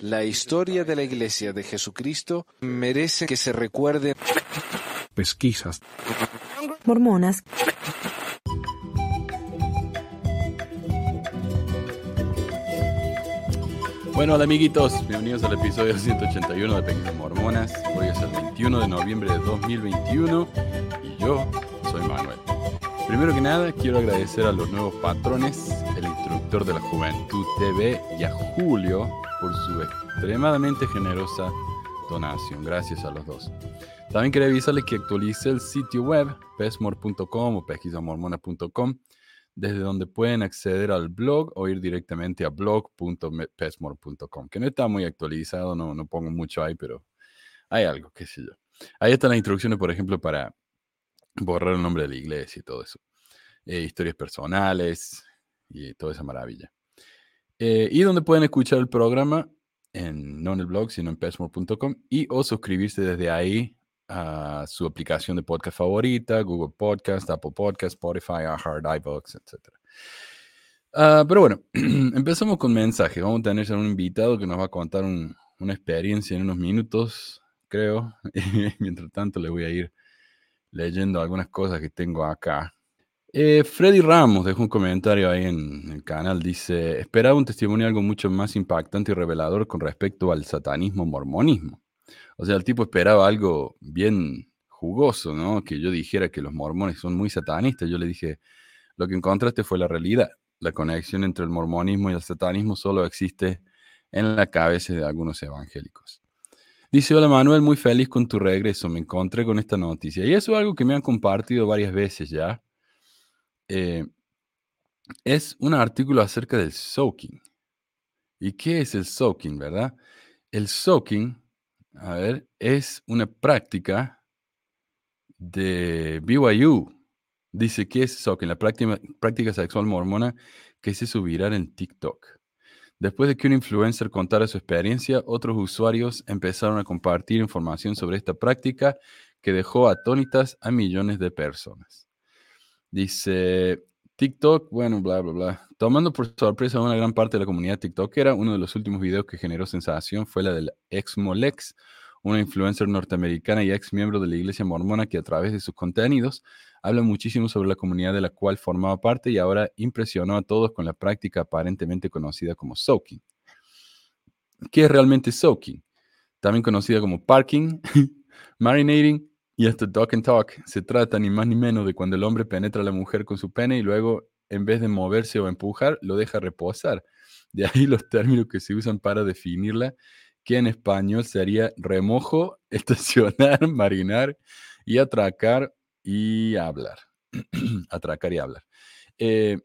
La historia de la Iglesia de Jesucristo merece que se recuerde. Pesquisas. Mormonas. Bueno, hola amiguitos, bienvenidos al episodio 181 de Pequeñas Mormonas. Hoy es el 21 de noviembre de 2021 y yo soy Manuel. Primero que nada, quiero agradecer a los nuevos patrones, el instructor de la Juventud TV y a Julio por su extremadamente generosa donación. Gracias a los dos. También quería avisarles que actualicé el sitio web pesmor.com o pesquisamormona.com desde donde pueden acceder al blog o ir directamente a blog.pesmore.com, que no está muy actualizado, no, no pongo mucho ahí, pero hay algo, qué sé yo. Ahí están las instrucciones, por ejemplo, para borrar el nombre de la iglesia y todo eso. Eh, historias personales y toda esa maravilla. Eh, y donde pueden escuchar el programa, en, no en el blog, sino en pesmore.com, y o suscribirse desde ahí a su aplicación de podcast favorita, Google Podcast, Apple Podcast, Spotify, iHeart, iVoox, etc. Ah, pero bueno, empezamos con mensajes. Vamos a tener a un invitado que nos va a contar una experiencia en unos minutos, creo. Mientras tanto, le voy a ir leyendo algunas cosas que tengo acá. Eh, Freddy Ramos dejó un comentario ahí en el canal. Dice: Esperaba un testimonio algo mucho más impactante y revelador con respecto al satanismo mormonismo. O sea, el tipo esperaba algo bien jugoso, ¿no? Que yo dijera que los mormones son muy satanistas. Yo le dije, lo que encontraste fue la realidad. La conexión entre el mormonismo y el satanismo solo existe en la cabeza de algunos evangélicos. Dice, hola Manuel, muy feliz con tu regreso. Me encontré con esta noticia. Y eso es algo que me han compartido varias veces ya. Eh, es un artículo acerca del soaking. ¿Y qué es el soaking, verdad? El soaking a ver, es una práctica de BYU. Dice que es que la práctica, práctica sexual mormona que se subirá en TikTok. Después de que un influencer contara su experiencia, otros usuarios empezaron a compartir información sobre esta práctica que dejó atónitas a millones de personas. Dice, TikTok, bueno, bla, bla, bla. Tomando por sorpresa a una gran parte de la comunidad TikTokera, uno de los últimos videos que generó sensación fue la del ex Molex, una influencer norteamericana y ex miembro de la iglesia mormona que a través de sus contenidos habla muchísimo sobre la comunidad de la cual formaba parte y ahora impresionó a todos con la práctica aparentemente conocida como soaking. ¿Qué es realmente soaking? También conocida como parking, marinating y hasta Talk and Talk se trata ni más ni menos de cuando el hombre penetra a la mujer con su pene y luego, en vez de moverse o empujar, lo deja reposar. De ahí los términos que se usan para definirla, que en español sería remojo, estacionar, marinar y atracar y hablar. atracar y hablar. Eh,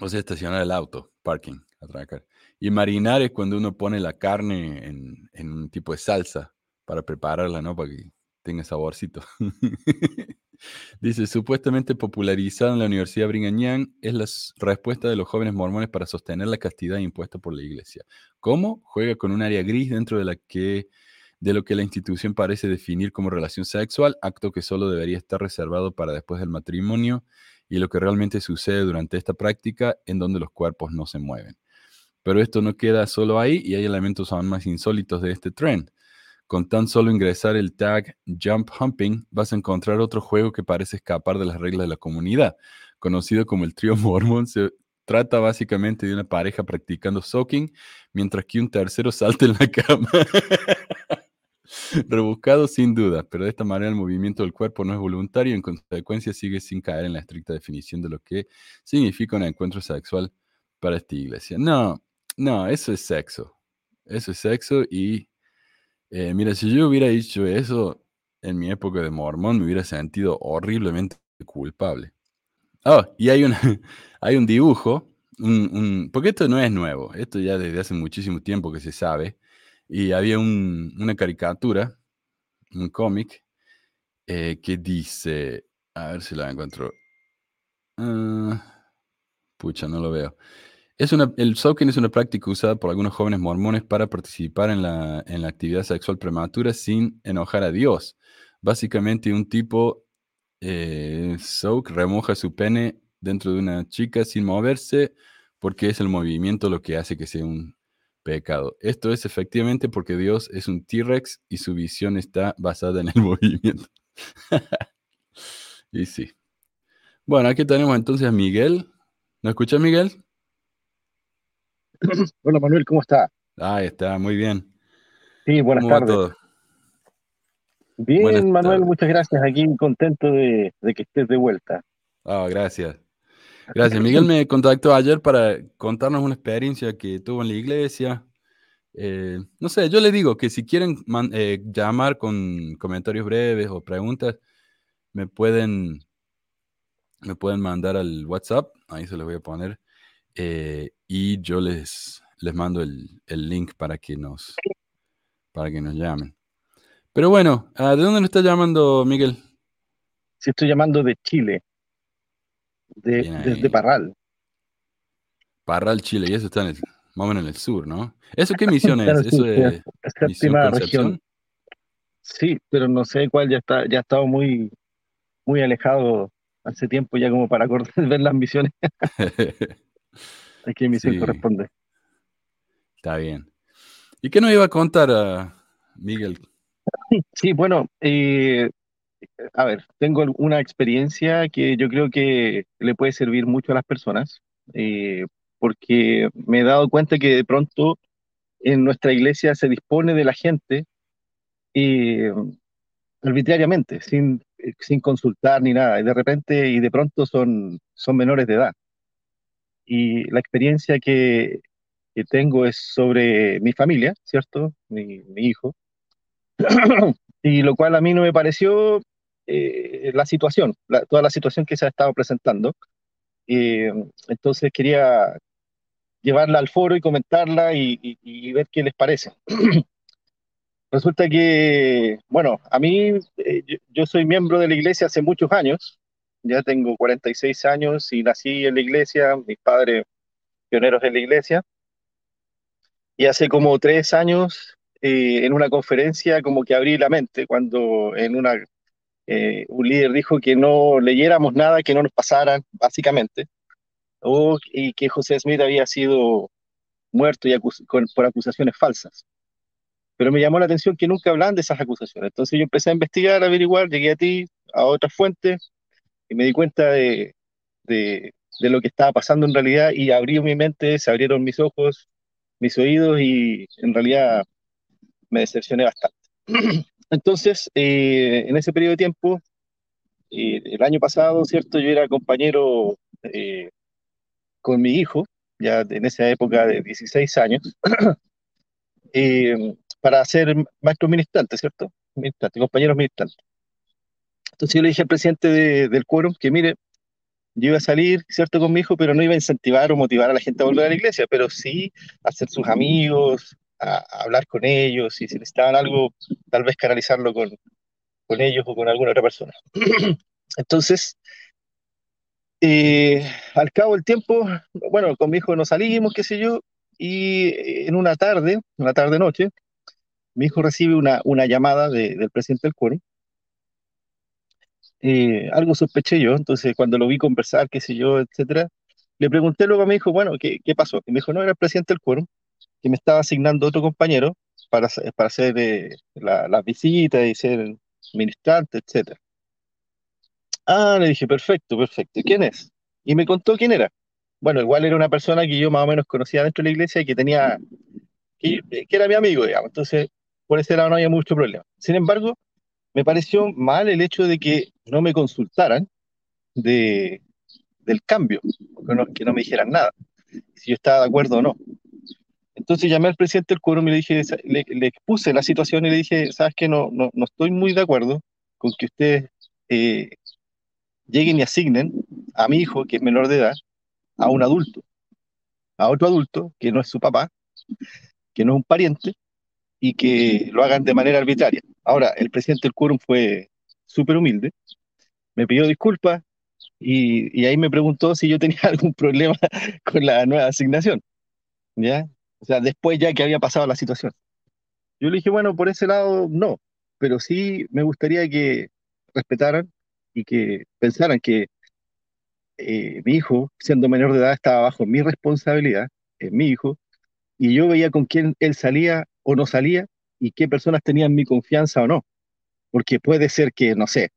o sea, estacionar el auto, parking, atracar. Y marinar es cuando uno pone la carne en, en un tipo de salsa para prepararla, ¿no? Para que tenga saborcito. Dice, supuestamente popularizado en la Universidad Brigham Young, es la respuesta de los jóvenes mormones para sostener la castidad impuesta por la iglesia. ¿Cómo? Juega con un área gris dentro de la que de lo que la institución parece definir como relación sexual, acto que solo debería estar reservado para después del matrimonio, y lo que realmente sucede durante esta práctica en donde los cuerpos no se mueven. Pero esto no queda solo ahí y hay elementos aún más insólitos de este trend. Con tan solo ingresar el tag Jump Humping, vas a encontrar otro juego que parece escapar de las reglas de la comunidad. Conocido como el trío mormón, se trata básicamente de una pareja practicando soaking, mientras que un tercero salta en la cama. Rebuscado sin duda, pero de esta manera el movimiento del cuerpo no es voluntario y en consecuencia sigue sin caer en la estricta definición de lo que significa un encuentro sexual para esta iglesia. No, no, eso es sexo. Eso es sexo y eh, mira, si yo hubiera dicho eso en mi época de mormón, me hubiera sentido horriblemente culpable. Oh, y hay, hay un dibujo, un, porque esto no es nuevo, esto ya desde hace muchísimo tiempo que se sabe, y había una caricatura, un cómic, eh, que dice, a ver si la encuentro. Ah, pucha, no lo veo. Es una, el soaking es una práctica usada por algunos jóvenes mormones para participar en la, en la actividad sexual prematura sin enojar a Dios. Básicamente un tipo eh, soak remoja su pene dentro de una chica sin moverse porque es el movimiento lo que hace que sea un pecado. Esto es efectivamente porque Dios es un T-Rex y su visión está basada en el movimiento. y sí. Bueno, aquí tenemos entonces a Miguel. ¿No escuchas, Miguel? Hola, Manuel, ¿cómo está? Ahí está, muy bien. Sí, buenas tardes. Bien, Manuel, muchas gracias. Aquí contento de, que estés de vuelta. Ah, gracias. Gracias. Miguel me contactó ayer para contarnos una experiencia que tuvo en la iglesia. Eh, no sé, yo le digo que si quieren eh, llamar con comentarios breves o preguntas, me pueden, me pueden mandar al WhatsApp, ahí se los voy a poner, eh, y yo les, les mando el, link para que, nos, para que nos llamen. Pero bueno, ¿de dónde nos está llamando Miguel? Sí, estoy llamando de Chile desde Parral. Parral, Chile, y eso está en el, más o menos en el sur, ¿no? ¿Eso qué misión es? ¿Eso es misión Región. Sí, pero no sé cuál, ya está, ya ha estado muy, muy alejado hace tiempo ya como para ver las misiones. ¿A qué misión corresponde? Está bien. ¿Y qué nos iba a contar a Miguel? Sí, bueno, eh, a ver, tengo una experiencia que yo creo que le puede servir mucho a las personas, eh, porque me he dado cuenta que de pronto en nuestra iglesia se dispone de la gente eh, arbitrariamente, sin, sin consultar ni nada, y de repente y de pronto son, son menores de edad. Y la experiencia que, que tengo es sobre mi familia, ¿cierto? Mi, mi hijo. y lo cual a mí no me pareció eh, la situación, toda la situación que se ha estado presentando. Eh, entonces quería llevarla al foro y comentarla y, ver qué les parece. Resulta que, bueno, a mí, eh, yo, soy miembro de la iglesia hace muchos años, ya tengo 46 años y nací en la iglesia, mis padres pioneros en la iglesia, y hace como tres años, en una conferencia, como que abrí la mente, cuando en una eh, un líder dijo que no leyéramos nada que no nos pasaran, básicamente, o, y que José Smith había sido muerto y por acusaciones falsas. Pero me llamó la atención que nunca hablaban de esas acusaciones. Entonces yo empecé a investigar, a averiguar, llegué a ti, a otras fuentes, me di cuenta de, de, lo que estaba pasando en realidad y abrí mi mente, se abrieron mis ojos, mis oídos y en realidad me decepcioné bastante. Entonces, eh, en ese periodo de tiempo, eh, el año pasado, ¿cierto? Yo era compañero eh, con mi hijo, ya en esa época de 16 años, para ser maestro ministrante, ¿cierto? Ministrante, compañeros. Entonces yo le dije al presidente del quórum que, mire, yo iba a salir, ¿cierto?, con mi hijo, pero no iba a incentivar o motivar a la gente a volver a la iglesia, pero sí a ser sus amigos, a, hablar con ellos y si necesitaban algo, tal vez canalizarlo con, con ellos o con alguna otra persona. Entonces, eh, al cabo del tiempo, bueno, con mi hijo nos salimos, qué sé yo, y en una tarde, una tarde-noche, mi hijo recibe una, una llamada del presidente del cuero. Eh, algo sospeché yo, entonces cuando lo vi conversar, qué sé yo, etcétera, le pregunté luego a mi hijo, bueno, ¿qué, qué pasó? Y me dijo, no, era el presidente del quórum, que me estaba asignando otro compañero para, para hacer eh, las visitas y ser ministrante, etc. Ah, le dije, perfecto, perfecto. ¿Quién es? Y me contó quién era. Bueno, igual era una persona que yo más o menos conocía dentro de la iglesia y que tenía, que, era mi amigo, digamos. Entonces, por ese lado no había mucho problema. Sin embargo, me pareció mal el hecho de que no me consultaran de, del cambio, que no, que no me dijeran nada, si yo estaba de acuerdo o no. Entonces llamé al presidente del quórum y le dije, le, expuse la situación y le dije, sabes que no, no, no estoy muy de acuerdo con que ustedes eh, lleguen y asignen a mi hijo, que es menor de edad, a un adulto, a otro adulto que no es su papá, que no es un pariente, y que lo hagan de manera arbitraria. Ahora, el presidente del quórum fue súper humilde, me pidió disculpas y, y, ahí me preguntó si yo tenía algún problema con la nueva asignación. ¿Ya? O sea, después ya que había pasado la situación. Yo le dije, bueno, por ese lado no, pero sí me gustaría que respetaran y que pensaran que eh, mi hijo, siendo menor de edad, estaba bajo mi responsabilidad, es mi hijo, y yo veía con quién él salía o no salía y qué personas tenían mi confianza o no. Porque puede ser que, no sé,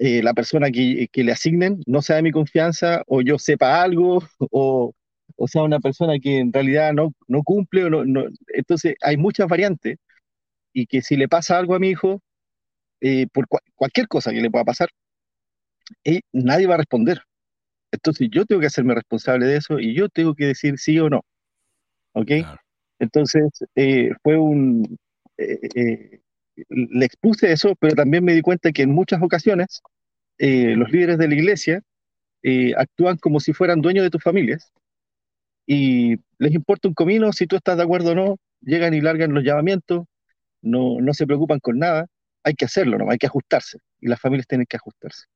eh, la persona que, que, le asignen no sea de mi confianza o yo sepa algo o, o sea una persona que en realidad no, no cumple. O no, no, Entonces hay muchas variantes y que si le pasa algo a mi hijo, eh, por cualquier cosa que le pueda pasar, eh, nadie va a responder. Entonces yo tengo que hacerme responsable de eso y yo tengo que decir sí o no. ¿Ok? Entonces eh, fue un... le expuse eso, pero también me di cuenta que en muchas ocasiones los líderes de la iglesia actúan como si fueran dueños de tus familias y les importa un comino si tú estás de acuerdo o no, llegan y largan los llamamientos, no, no se preocupan con nada, hay que hacerlo, ¿no? hay que ajustarse, y las familias tienen que ajustarse.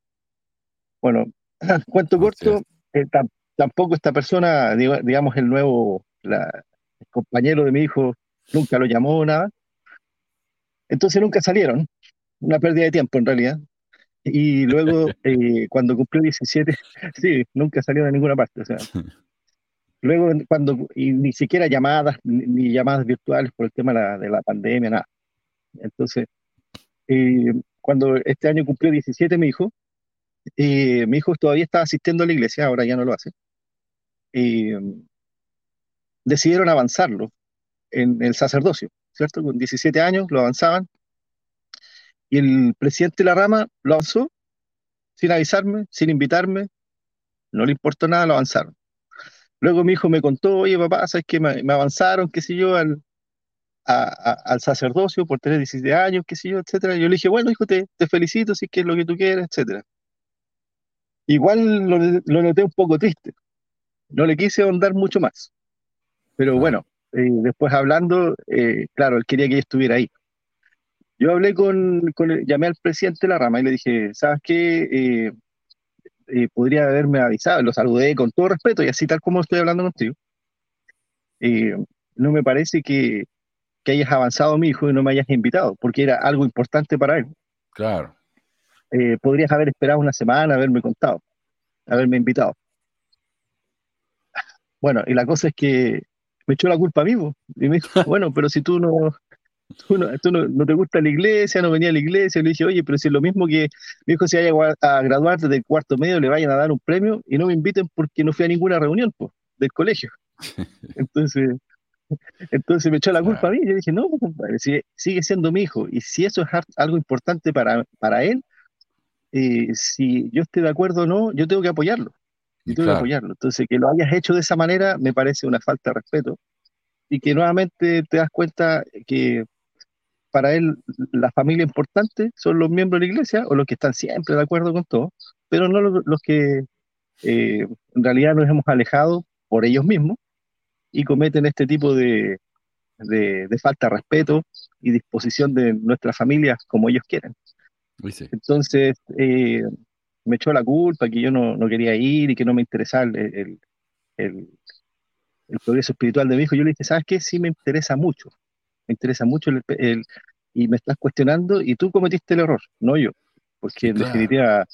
Bueno, cuento corto, eh, tampoco esta persona, digamos, el nuevo, el compañero de mi hijo, nunca lo llamó nada, entonces nunca salieron, una pérdida de tiempo en realidad. Y luego, eh, cuando cumplió 17, sí, nunca salió de ninguna parte. O sea, luego, cuando, y ni siquiera llamadas, ni, llamadas virtuales por el tema de la, de la pandemia, nada. Entonces, eh, cuando este año cumplió 17 mi hijo, eh, mi hijo todavía estaba asistiendo a la iglesia, ahora ya no lo hace, eh, decidieron avanzarlo en el sacerdocio, ¿cierto? Con 17 años lo avanzaban y el presidente de la rama lo avanzó sin avisarme, sin invitarme, no le importó nada, lo avanzaron. Luego mi hijo me contó, oye papá, ¿sabes qué? Me, me avanzaron, qué sé yo, al, al sacerdocio por tener 17 años, qué sé yo, etcétera. Yo le dije, bueno, hijo, te, te felicito si es que es lo que tú quieres, etcétera. Igual lo, lo, noté un poco triste. No le quise ahondar mucho más. Pero bueno, eh, después hablando, eh, claro, él quería que yo estuviera ahí. Yo hablé con, con, llamé al presidente de la rama y le dije, ¿sabes qué? Eh, podría haberme avisado, lo saludé con todo respeto y así tal como estoy hablando contigo. no me parece que, que hayas avanzado mi hijo y no me hayas invitado, porque era algo importante para él. Claro. Podrías haber esperado una semana, haberme contado, haberme invitado. Bueno, y la cosa es que me echó la culpa a mí, y me dijo, bueno, pero si tú no, tú, no, tú no, te gusta la iglesia, no venía a la iglesia, le dije, oye, pero si es lo mismo que mi hijo se vaya a graduar desde el cuarto medio, le vayan a dar un premio y no me inviten porque no fui a ninguna reunión pues, del colegio. Entonces, entonces me echó la culpa a mí. Yo dije, no, compadre, sigue siendo mi hijo. Y si eso es algo importante para, para él, eh, si yo estoy de acuerdo o no, yo tengo que apoyarlo. Yo tengo que apoyarlo. Entonces, que lo hayas hecho de esa manera me parece una falta de respeto. Y que nuevamente te das cuenta que para él la familia importante son los miembros de la iglesia o los que están siempre de acuerdo con todo, pero no los, que eh, en realidad nos hemos alejado por ellos mismos y cometen este tipo de, de, falta de respeto y disposición de nuestras familias como ellos quieren. Entonces, eh, me echó la culpa que yo no, no, quería ir y que no me interesaba el, el, el, progreso espiritual de mi hijo. Yo le dije, ¿sabes qué? Sí me interesa mucho. Me interesa mucho el, y me estás cuestionando y tú cometiste el error, no yo. Porque en definitiva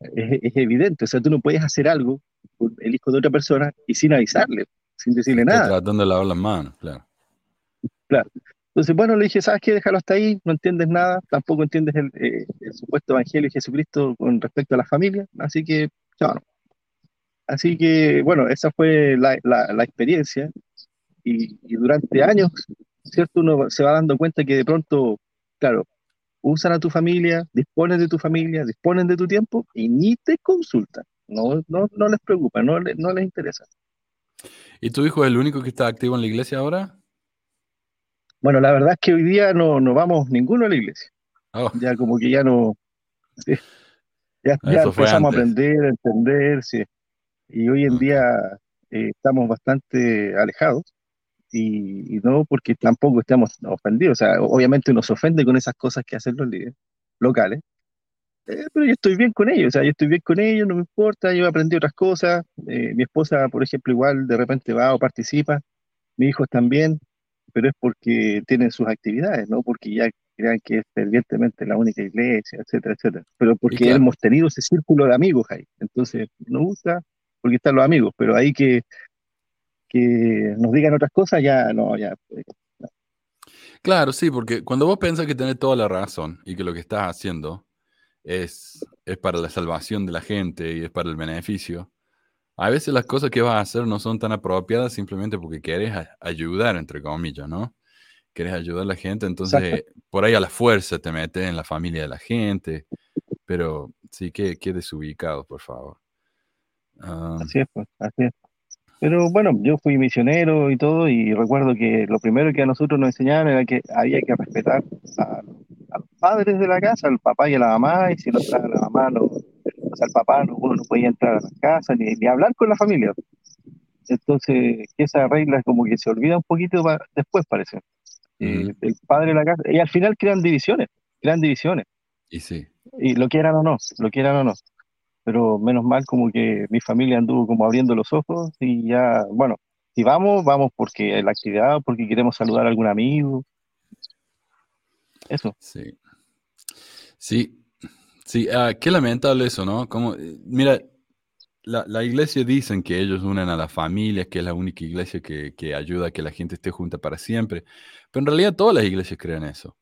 es, es, evidente. O sea, tú no puedes hacer algo por el hijo de otra persona y sin avisarle sin decirle nada. Tratando de lavar las manos, claro. Claro. Entonces, bueno, le dije, ¿sabes qué? Déjalo hasta ahí, no entiendes nada, tampoco entiendes el, eh, supuesto evangelio de Jesucristo con respecto a la familia, así que, chao. Así que, bueno, esa fue la, la, experiencia y, y, durante años, ¿cierto? Uno se va dando cuenta que de pronto, claro, usan a tu familia, disponen de tu familia, disponen de tu tiempo y ni te consultan, no, no, no les preocupa, no, no les interesa. ¿Y tu hijo es el único que está activo en la iglesia ahora? Bueno, la verdad es que hoy día no, no vamos ninguno a la iglesia. Oh. Ya como que ya no... Ya, empezamos a aprender, a entender, sí. Y hoy en mm. día eh, estamos bastante alejados. Y, no porque tampoco estamos ofendidos. O sea, obviamente nos ofende con esas cosas que hacen los líderes locales. Eh, pero yo estoy bien con ellos, o sea, yo estoy bien con ellos, no me importa, yo aprendí otras cosas, eh, mi esposa, por ejemplo, igual de repente va o participa, mis hijos también, pero es porque tienen sus actividades, no porque ya crean que es fervientemente la única iglesia, etcétera, etcétera, pero porque hemos tenido ese círculo de amigos ahí, entonces nos gusta porque están los amigos, pero hay que, que nos digan otras cosas, ya no, ya. eh, Claro, sí, porque cuando vos pensás que tenés toda la razón y que lo que estás haciendo es, es para la salvación de la gente y es para el beneficio, a veces las cosas que vas a hacer no son tan apropiadas simplemente porque querés a- ayudar, entre comillas, ¿no? Querés ayudar a la gente, entonces por ahí a la fuerza te metes en la familia de la gente, pero sí que, que desubicado, por favor. Ah, Así es, pues, así es. Pero bueno, yo fui misionero y todo, y recuerdo que lo primero que a nosotros nos enseñaban era que había que respetar a, a los padres de la casa, al papá y a la mamá, y si no estaba la mamá, no, o sea, el papá, no, uno no podía entrar a la casa ni, ni hablar con la familia. Entonces, esa regla como que se olvida un poquito pa- después, parece. Eh, Ujú. el padre de la casa, y al final crean divisiones, crean divisiones, y sí, y lo quieran o no, lo quieran o no. Pero menos mal como que mi familia anduvo como abriendo los ojos y ya, bueno, si vamos, vamos porque la actividad, porque queremos saludar a algún amigo, eso. sí. Sí, sí, ah, qué lamentable eso, ¿no? Como, eh, mira, la, la iglesia dicen que ellos unen a las familias, que es la única iglesia que, que ayuda a que la gente esté junta para siempre, pero en realidad todas las iglesias creen eso.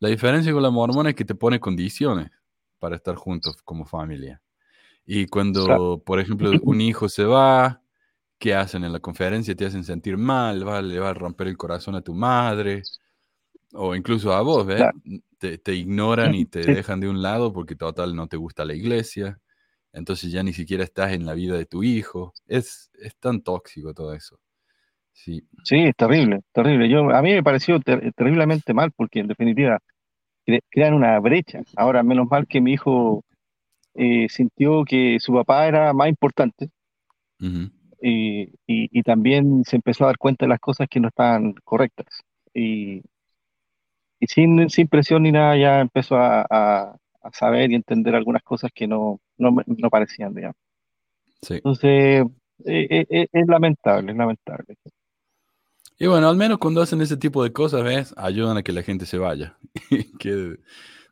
La diferencia con la mormona es que te pone condiciones para estar juntos como familia. Y cuando, por ejemplo, un hijo se va, ¿qué hacen en la conferencia? Te hacen sentir mal, le va a romper el corazón a tu madre, o incluso a vos, ¿ves? Claro. Te, te ignoran y te Sí. dejan de un lado porque total no te gusta la iglesia. Entonces ya ni siquiera estás en la vida de tu hijo. Es, es tan tóxico todo eso. Sí, Sí, es terrible, terrible. Yo, a mí me pareció ter- terriblemente mal porque en definitiva cre- crean una brecha. Ahora, menos mal que mi hijo eh, sintió que su papá era más importante y, y- y también se empezó a dar cuenta de las cosas que no estaban correctas. Y, y sin, sin presión ni nada ya empezó a, a- a saber y entender algunas cosas que no, no, no parecían, digamos. sí. Entonces, eh, eh, eh, es lamentable, es lamentable. Y bueno, al menos cuando hacen ese tipo de cosas, ¿ves? Ayudan a que la gente se vaya. Quede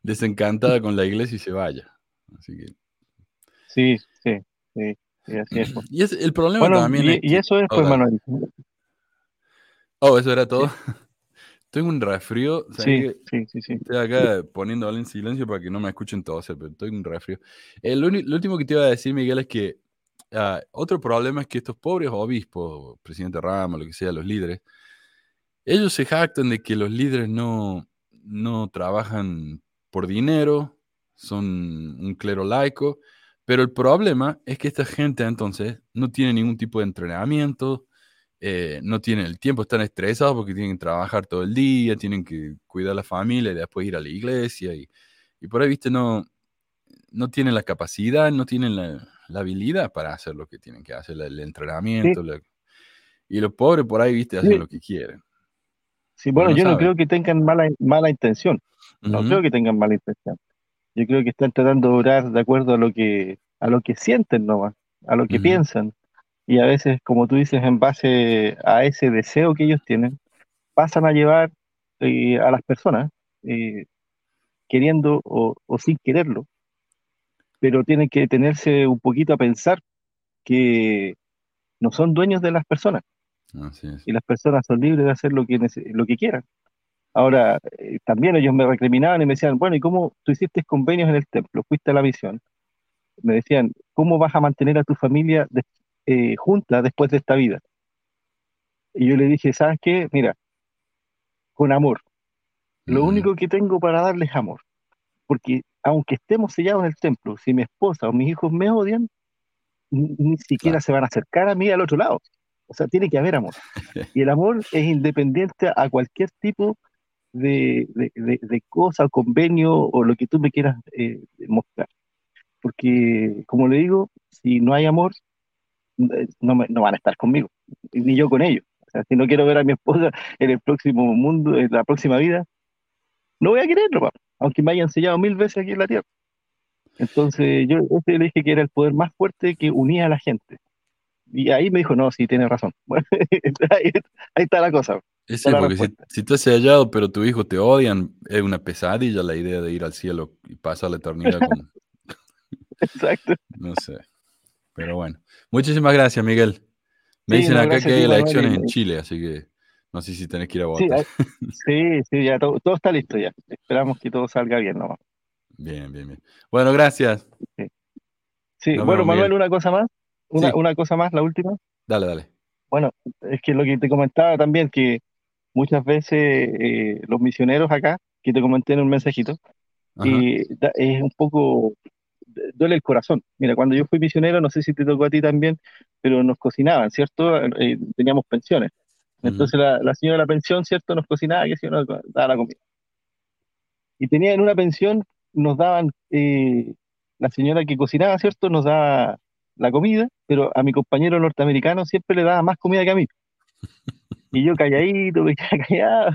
desencantada con la iglesia y se vaya. Así que... Sí, sí, sí, sí, así es. pues. Y es, el problema Bueno, también y, es y que- eso es, pues. Manuel. Oh, eso era todo. Tengo un resfrío. ¿sabes Sí, sí, sí, sí. Estoy acá poniéndole en silencio para que no me escuchen todos, pero en un resfrío. Eh, lo, último que te iba a decir, Miguel, es que ah, otro problema es que estos pobres obispos, presidente Ramos, lo que sea, los líderes, ellos se jactan de que los líderes no, no trabajan por dinero, son un clero laico, pero el problema es que esta gente entonces no tiene ningún tipo de entrenamiento, eh, no tienen el tiempo, están estresados porque tienen que trabajar todo el día, tienen que cuidar a la familia y después ir a la iglesia y, y por ahí, viste, no, no tienen la capacidad, no tienen la, la habilidad para hacer lo que tienen que hacer, el entrenamiento. la- y los pobres por ahí, viste, hacen Sí. lo que quieren. Sí, bueno, no yo no creo que tengan mala, mala intención. No creo que tengan mala intención. Yo creo que están tratando de orar de acuerdo a lo que, a lo que sienten nomás, a lo que piensan. Y a veces, como tú dices, en base a ese deseo que ellos tienen, pasan a llevar eh, a las personas, eh, queriendo o, o sin quererlo, pero tienen que detenerse un poquito a pensar que no son dueños de las personas Así es. y las personas son libres de hacer lo que, lo que quieran. Ahora, eh, también ellos me recriminaban y me decían, bueno, ¿y cómo tú hiciste convenios en el templo? Fuiste a la misión. Me decían, ¿cómo vas a mantener a tu familia de- eh, junta después de esta vida? Y yo le dije, ¿sabes qué? Mira, con amor. Lo Ujú. único que tengo para darles es amor. Porque aunque estemos sellados en el templo, si mi esposa o mis hijos me odian, ni, siquiera Claro. se van a acercar a mí al otro lado. O sea, tiene que haber amor. Y el amor es independiente a cualquier tipo de, de, de- de cosa, convenio o lo que tú me quieras eh, mostrar. Porque, como le digo, si no hay amor, no, me- no van a estar conmigo, ni yo con ellos. O sea, si no quiero ver a mi esposa en el próximo mundo, en la próxima vida, no voy a quererlo, aunque me hayan sellado mil veces aquí en la tierra. Entonces, yo ese le dije que era el poder más fuerte que unía a la gente. Y ahí me dijo, no, sí, tienes razón. Bueno, ahí, ahí está la cosa. La porque si, tú has hallado, pero tu hijo te odian, es una pesadilla la idea de ir al cielo y pasar la eternidad con, Exacto. no sé. Pero bueno. Muchísimas gracias, Miguel. Me Sí, dicen acá que hay elecciones en Chile, así que no sé si tenés que ir a Sí, votar. sí, sí, ya todo, todo está listo ya. Esperamos que todo salga bien nomás. Bien, bien, bien. Bueno, gracias. Sí, Nos bueno, vemos, Manuel, Miguel. una cosa más, una, Sí. una cosa más, la última. Dale, dale. Bueno, es que lo que te comentaba también, que muchas veces eh, los misioneros acá, que te comenté en un mensajito, y da- es un poco, duele el corazón. Mira, cuando yo fui misionero, no sé si te tocó a ti también, pero nos cocinaban, ¿cierto? Eh, teníamos pensiones. Entonces la, la señora de la pensión, ¿cierto? Nos cocinaba, que si nos daba la comida. Y tenía en una pensión, nos daban, eh, la señora que cocinaba, ¿cierto? Nos daba la comida, pero a mi compañero norteamericano siempre le daba más comida que a mí. Y yo calladito, me quedaba callado,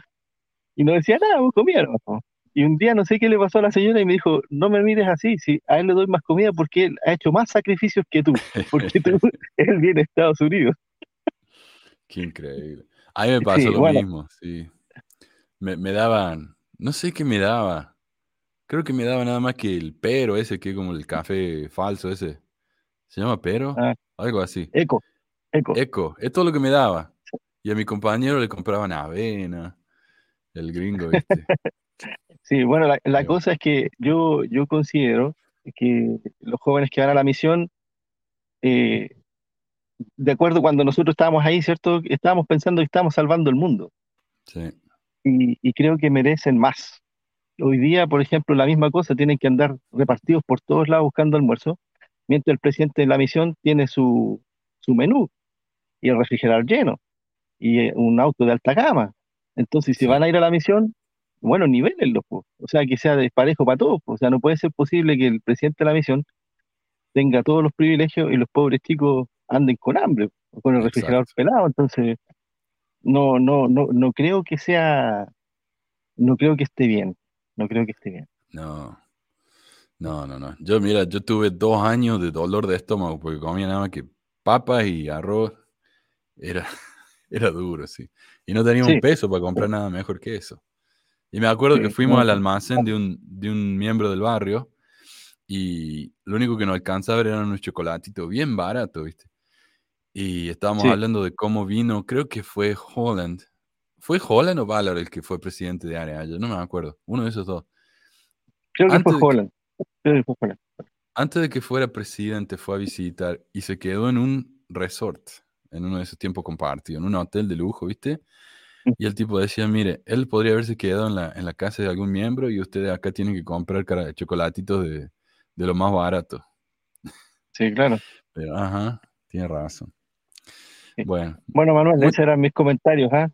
y no decía nada, pues comía nomás, po. Y un día no sé qué le pasó a la señora y me dijo, no me mires así, si a él le doy más comida porque él ha hecho más sacrificios que tú, porque tú, él viene a Estados Unidos. Qué increíble. A mí me pasó Sí, lo bueno. mismo, sí. Me, me daban, no sé qué me daba. Creo que me daba nada más que el pero ese, que es como el café falso ese. ¿Se llama pero? Ah. Algo así. Eco, eco. Eco, es todo lo que me daba. Y a mi compañero le compraban avena, el gringo, ¿viste? Sí, bueno, la, la cosa es que yo, yo considero que los jóvenes que van a la misión, eh, de acuerdo cuando nosotros estábamos ahí, ¿cierto? Estábamos pensando que estábamos salvando el mundo Sí, y, y creo que merecen más. Hoy día, por ejemplo, la misma cosa, tienen que andar repartidos por todos lados buscando almuerzo, mientras el presidente de la misión tiene su, su menú y el refrigerador lleno y eh, un auto de alta gama. Entonces, si Sí. van a ir a la misión, bueno, nivelenlo. O sea, que sea desparejo para todos. O sea, no puede ser posible que el presidente de la misión tenga todos los privilegios y los pobres chicos anden con hambre, con el refrigerador Exacto. pelado. Entonces, no, no, no, no creo que sea, no creo que esté bien, no creo que esté bien. no. No, no, no. Yo, mira, yo tuve dos años de dolor de estómago porque comía nada más que papas y arroz. Era, era duro, sí. Y no tenía Sí. un peso para comprar nada mejor que eso. Y me acuerdo que fuimos al almacén de un, de un miembro del barrio y lo único que nos alcanzaba eran unos chocolatitos bien baratos, ¿viste? Y estábamos Sí. hablando de cómo vino, creo que fue Holland. ¿Fue Holland o Ballard el que fue presidente de área? Yo no me acuerdo. Uno de esos dos. Creo que Antes fue que- Holland. Que fue Holland. Antes de que fuera presidente, fue a visitar y se quedó en un resort, en uno de esos tiempos compartidos, en un hotel de lujo, ¿viste? Y el tipo decía, mire, él podría haberse quedado en la, en la casa de algún miembro y ustedes acá tienen que comprar chocolatitos de, de lo más barato. Sí, claro. Pero, ajá, tiene razón. Sí. Bueno, Bueno, Manuel, Muy- esos eran mis comentarios, ¿ah?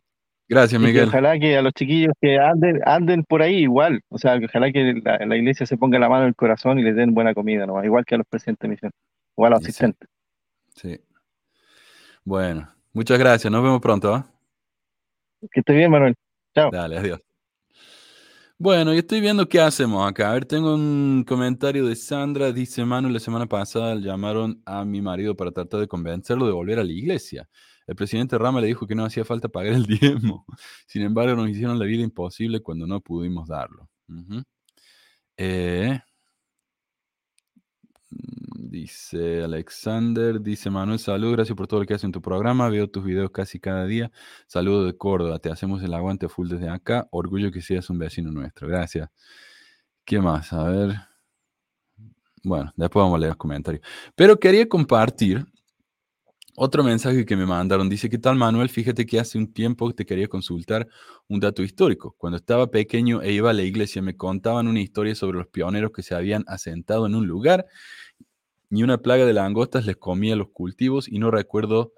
gracias, Y que Miguel. ojalá que a los chiquillos que anden, anden por ahí igual, o sea, que ojalá que la, la iglesia se ponga la mano en el corazón y les den buena comida nomás, igual que a los presidentes de misión, o a los sí. asistentes. Sí. Bueno, muchas gracias. Nos vemos pronto. ¿ah? Que esté bien, Manuel. Chao. Dale, adiós. Bueno, y estoy viendo qué hacemos acá. A ver, tengo un comentario de Sandra. Dice, Manu, la semana pasada llamaron a mi marido para tratar de convencerlo de volver a la iglesia. El presidente Rama le dijo que no hacía falta pagar el diezmo. Sin embargo, nos hicieron la vida imposible cuando no pudimos darlo. Dice Alexander, dice Manuel, salud, gracias por todo lo que haces en tu programa. Veo tus videos casi cada día. Saludos de Córdoba, te hacemos el aguante full desde acá. Orgullo que seas un vecino nuestro. Gracias. ¿Qué más? A ver. Bueno, después vamos a leer los comentarios. Pero quería compartir otro mensaje que me mandaron. Dice, ¿qué tal Manuel? Fíjate que hace un tiempo te quería consultar un dato histórico. Cuando estaba pequeño e iba a la iglesia, me contaban una historia sobre los pioneros que se habían asentado en un lugar y una plaga de langostas les comía los cultivos y no recuerdo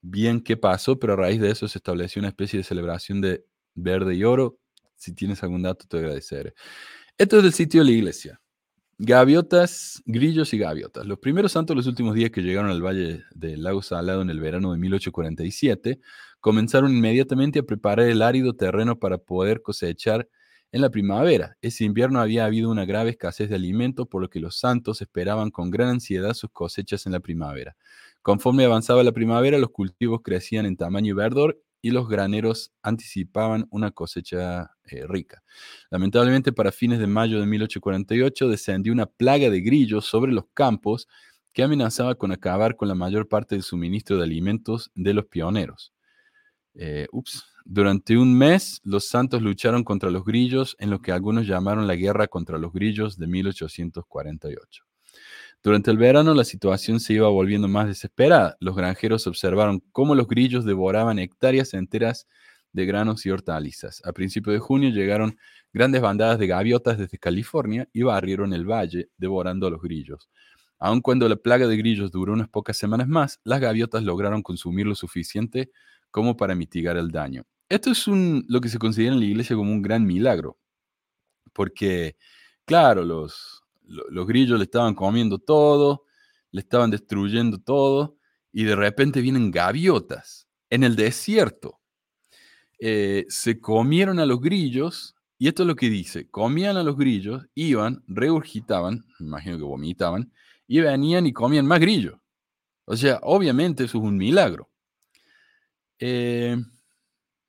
bien qué pasó, pero a raíz de eso se estableció una especie de celebración de verde y oro. Si tienes algún dato, te agradeceré. Esto es del sitio de la iglesia. Gaviotas, grillos y gaviotas. Los primeros santos los últimos días que llegaron al valle del lago Salado en el verano de 1847 comenzaron inmediatamente a preparar el árido terreno para poder cosechar en la primavera. Ese invierno había habido una grave escasez de alimentos, por lo que los santos esperaban con gran ansiedad sus cosechas en la primavera. Conforme avanzaba la primavera, los cultivos crecían en tamaño y verdor y los graneros anticipaban una cosecha eh, rica. Lamentablemente, para fines de mayo de 1848 descendió una plaga de grillos sobre los campos que amenazaba con acabar con la mayor parte del suministro de alimentos de los pioneros. Eh, ups. Durante un mes, los santos lucharon contra los grillos en lo que algunos llamaron la guerra contra los grillos de 1848. Durante el verano la situación se iba volviendo más desesperada. Los granjeros observaron cómo los grillos devoraban hectáreas enteras de granos y hortalizas. A principios de junio llegaron grandes bandadas de gaviotas desde California y barrieron el valle, devorando a los grillos. Aun cuando la plaga de grillos duró unas pocas semanas más, las gaviotas lograron consumir lo suficiente como para mitigar el daño. Esto es un, lo que se considera en la iglesia como un gran milagro, porque, claro, los, los grillos le estaban comiendo todo, le estaban destruyendo todo, y de repente vienen gaviotas en el desierto. Eh, se comieron a los grillos, y esto es lo que dice, comían a los grillos, iban, regurgitaban, imagino que vomitaban, y venían y comían más grillos. O sea, obviamente eso es un milagro. Eh,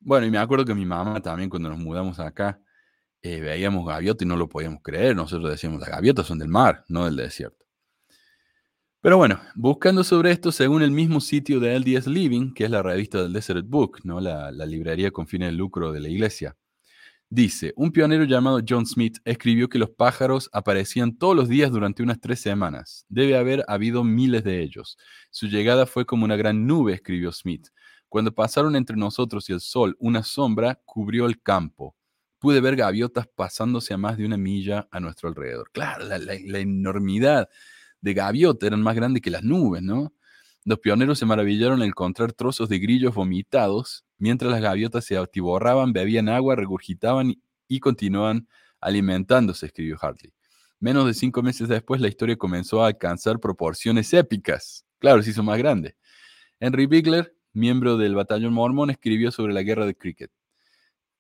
bueno, y me acuerdo que mi mamá también cuando nos mudamos acá, eh, veíamos gaviotas y no lo podíamos creer. Nosotros decíamos, las gaviotas son del mar, no del desierto. Pero bueno, buscando sobre esto, según el mismo sitio de LDS Living, que es la revista del Desert Book, ¿no? la, la librería con fines de lucro de la iglesia, dice, un pionero llamado John Smith escribió que los pájaros aparecían todos los días durante unas tres semanas. Debe haber habido miles de ellos. Su llegada fue como una gran nube, escribió Smith. Cuando pasaron entre nosotros y el sol, una sombra cubrió el campo pude ver gaviotas pasándose a más de una milla a nuestro alrededor. Claro, la, enormidad de gaviotas eran más grandes que las nubes, ¿no? Los pioneros se maravillaron al encontrar trozos de grillos vomitados, mientras las gaviotas se atiborraban, bebían agua, regurgitaban y, continuaban alimentándose, escribió Hartley. Menos de cinco meses después, la historia comenzó a alcanzar proporciones épicas. Claro, se hizo más grande. Henry Bigler, miembro del batallón mormón, escribió sobre la guerra de cricket.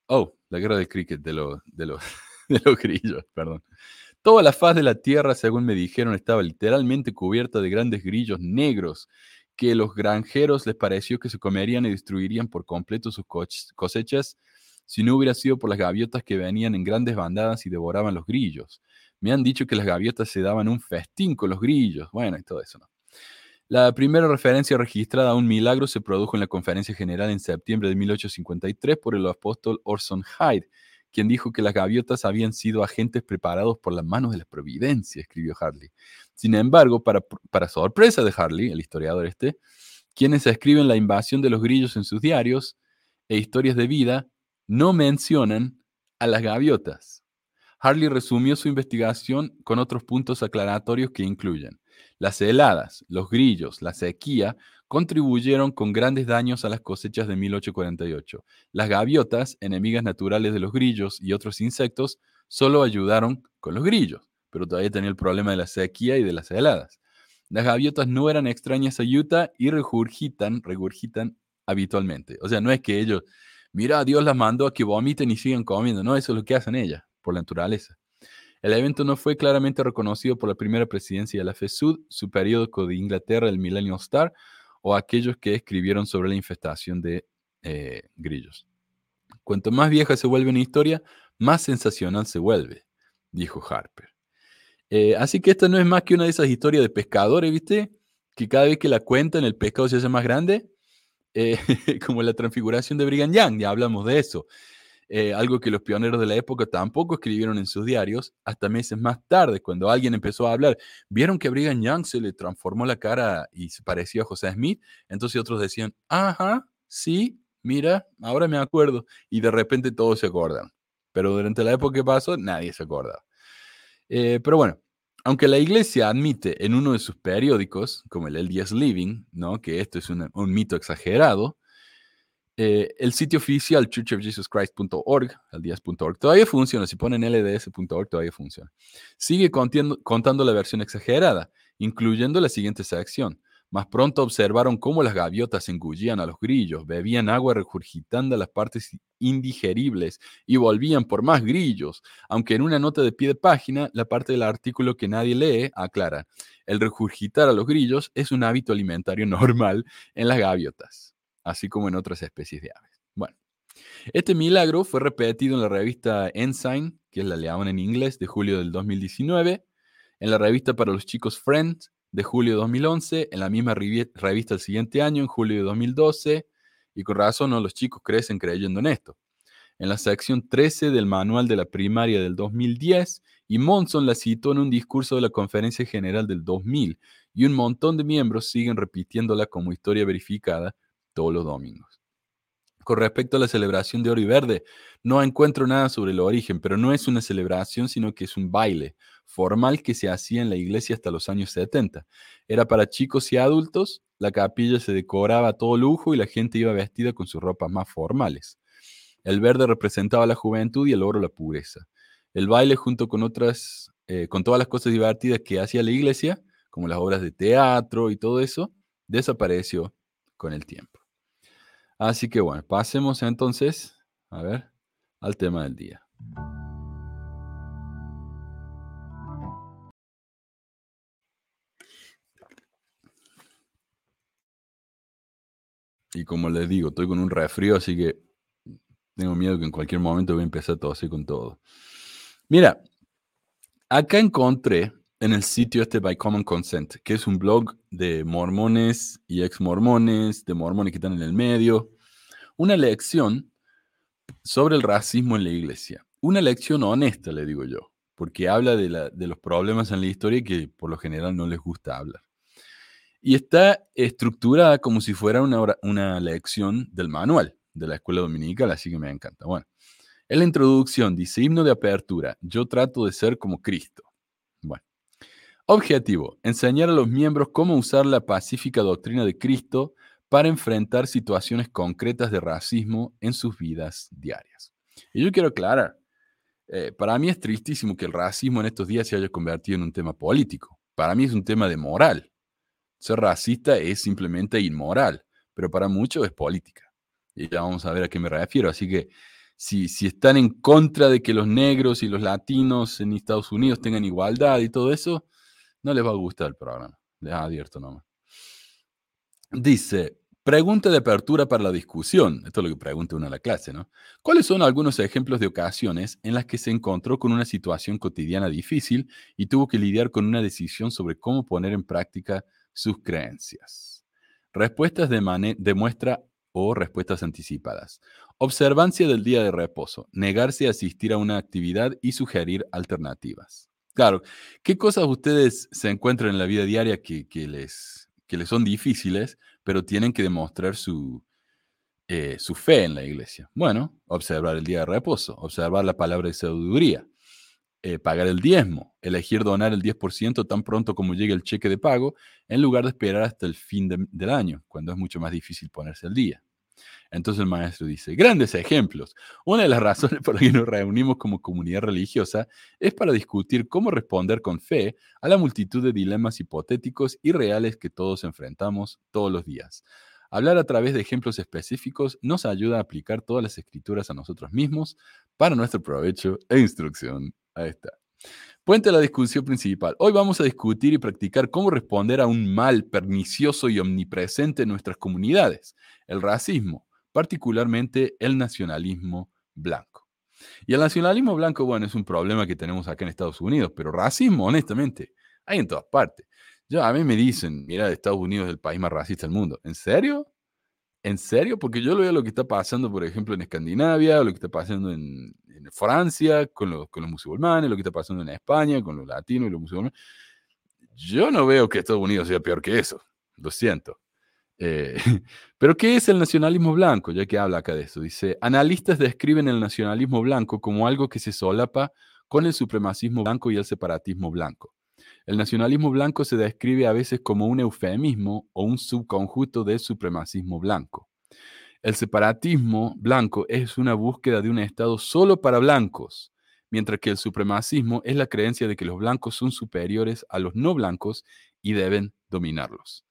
Oh, la guerra del cricket, de, de, de los grillos, perdón. Toda la faz de la tierra, según me dijeron, estaba literalmente cubierta de grandes grillos negros que los granjeros les pareció que se comerían y destruirían por completo sus cosechas si no hubiera sido por las gaviotas que venían en grandes bandadas y devoraban los grillos. Me han dicho que las gaviotas se daban un festín con los grillos. Bueno, y todo eso, ¿no? La primera referencia registrada a un milagro se produjo en la Conferencia General en septiembre de 1853 por el apóstol Orson Hyde, quien dijo que las gaviotas habían sido agentes preparados por las manos de la providencia, escribió Harley. Sin embargo, para, sorpresa de Harley, el historiador este, quienes escriben la invasión de los grillos en sus diarios e historias de vida no mencionan a las gaviotas. Harley resumió su investigación con otros puntos aclaratorios que incluyen las heladas, los grillos, la sequía contribuyeron con grandes daños a las cosechas de 1848. Las gaviotas, enemigas naturales de los grillos y otros insectos, solo ayudaron con los grillos, pero todavía tenía el problema de la sequía y de las heladas. Las gaviotas no eran extrañas a Utah y regurgitan, regurgitan habitualmente. O sea, no es que ellos, mira, Dios las mandó a que vomiten y sigan comiendo. No, eso es lo que hacen ellas, por la naturaleza. El evento no fue claramente reconocido por la primera presidencia de la FESUD, su periódico de Inglaterra, el Millennium Star, o aquellos que escribieron sobre la infestación de eh, grillos. Cuanto más vieja se vuelve una historia, más sensacional se vuelve, dijo Harper. Eh, así que esta no es más que una de esas historias de pescadores, ¿viste? Que cada vez que la cuentan el pescado se hace más grande, eh, como la transfiguración de Brigham Young, ya hablamos de eso. Eh, algo que los pioneros de la época tampoco escribieron en sus diarios hasta meses más tarde, cuando alguien empezó a hablar. Vieron que a Brigham Young se le transformó la cara y se parecía a José Smith, entonces otros decían, ajá, sí, mira, ahora me acuerdo, y de repente todos se acordan. Pero durante la época que pasó, nadie se acordaba. Eh, pero bueno, aunque la iglesia admite en uno de sus periódicos, como el LDS Living, ¿no? que esto es un mito exagerado, eh, el sitio oficial churchofjesuschrist.org, al todavía funciona. Si ponen lds.org, todavía funciona. Sigue contando la versión exagerada, incluyendo la siguiente sección. Más pronto observaron cómo las gaviotas engullían a los grillos, bebían agua regurgitando las partes indigeribles y volvían por más grillos, aunque en una nota de pie de página, la parte del artículo que nadie lee aclara, el regurgitar a los grillos es un hábito alimentario normal en las gaviotas así como en otras especies de aves. Bueno, este milagro fue repetido en la revista Ensign, que es la leaban en inglés, de julio del 2019, en la revista para los chicos Friends, de julio de 2011, en la misma revista el siguiente año, en julio de 2012, y con razón ¿no? los chicos crecen creyendo en esto. En la sección 13 del manual de la primaria del 2010, y Monson la citó en un discurso de la Conferencia General del 2000, y un montón de miembros siguen repitiéndola como historia verificada todos los domingos. Con respecto a la celebración de Oro y Verde, no encuentro nada sobre el origen, pero no es una celebración, sino que es un baile formal que se hacía en la iglesia hasta los años 70. Era para chicos y adultos, la capilla se decoraba a todo lujo y la gente iba vestida con sus ropas más formales. El verde representaba la juventud y el oro la pureza. El baile junto con otras, eh, con todas las cosas divertidas que hacía la iglesia, como las obras de teatro y todo eso, desapareció con el tiempo. Así que bueno, pasemos entonces, a ver, al tema del día. Y como les digo, estoy con un resfrío, así que tengo miedo que en cualquier momento voy a empezar todo así con todo. Mira, acá encontré en el sitio este By Common Consent, que es un blog de mormones y ex mormones, de mormones que están en el medio, una lección sobre el racismo en la iglesia. Una lección honesta, le digo yo, porque habla de, de los problemas en la historia que por lo general no les gusta hablar. Y está estructurada como si fuera una, una lección del manual de la escuela dominical, así que me encanta. Bueno, en la introducción dice himno de apertura, yo trato de ser como Cristo. Objetivo, enseñar a los miembros cómo usar la pacífica doctrina de Cristo para enfrentar situaciones concretas de racismo en sus vidas diarias. Y yo quiero aclarar, eh, para mí es tristísimo que el racismo en estos días se haya convertido en un tema político. Para mí es un tema de moral. Ser racista es simplemente inmoral, pero para muchos es política. Y ya vamos a ver a qué me refiero. Así que si, si están en contra de que los negros y los latinos en Estados Unidos tengan igualdad y todo eso, no les va a gustar el programa. Les advierto nomás. Dice, pregunta de apertura para la discusión. Esto es lo que pregunta uno en la clase, ¿no? ¿Cuáles son algunos ejemplos de ocasiones en las que se encontró con una situación cotidiana difícil y tuvo que lidiar con una decisión sobre cómo poner en práctica sus creencias. Respuestas de, de muestra o respuestas anticipadas. Observancia del día de reposo. Negarse a asistir a una actividad y sugerir alternativas. Claro, ¿qué cosas ustedes se encuentran en la vida diaria que, les, que les son difíciles, pero tienen que demostrar su, eh, su fe en la iglesia? Bueno, observar el día de reposo, observar la palabra de sabiduría, eh, pagar el diezmo, elegir donar el 10% tan pronto como llegue el cheque de pago, en lugar de esperar hasta el fin del año, cuando es mucho más difícil ponerse al día. Entonces el maestro dice, grandes ejemplos. Una de las razones por las que nos reunimos como comunidad religiosa es para discutir cómo responder con fe a la multitud de dilemas hipotéticos y reales que todos enfrentamos todos los días. Hablar a través de ejemplos específicos nos ayuda a aplicar todas las escrituras a nosotros mismos para nuestro provecho e instrucción Ahí está. Puente a la discusión principal. Hoy vamos a discutir y practicar cómo responder a un mal pernicioso y omnipresente en nuestras comunidades, el racismo, particularmente el nacionalismo blanco. Y el nacionalismo blanco, bueno, es un problema que tenemos acá en Estados Unidos, pero racismo, honestamente, hay en todas partes. Yo, a mí me dicen, mira, Estados Unidos es el país más racista del mundo. ¿En serio? ¿En serio? Porque yo lo veo lo que está pasando, por ejemplo, en Escandinavia, lo que está pasando en, Francia con los, musulmanes, lo que está pasando en España con los latinos y los musulmanes. Yo no veo que Estados Unidos sea peor que eso, lo siento. Eh, pero ¿qué es el nacionalismo blanco? Ya que habla acá de eso. Dice, analistas describen el nacionalismo blanco como algo que se solapa con el supremacismo blanco y el separatismo blanco. El nacionalismo blanco se describe a veces como un eufemismo o un subconjunto del supremacismo blanco. El separatismo blanco es una búsqueda de un Estado solo para blancos, mientras que el supremacismo es la creencia de que los blancos son superiores a los no blancos y deben dominarlos.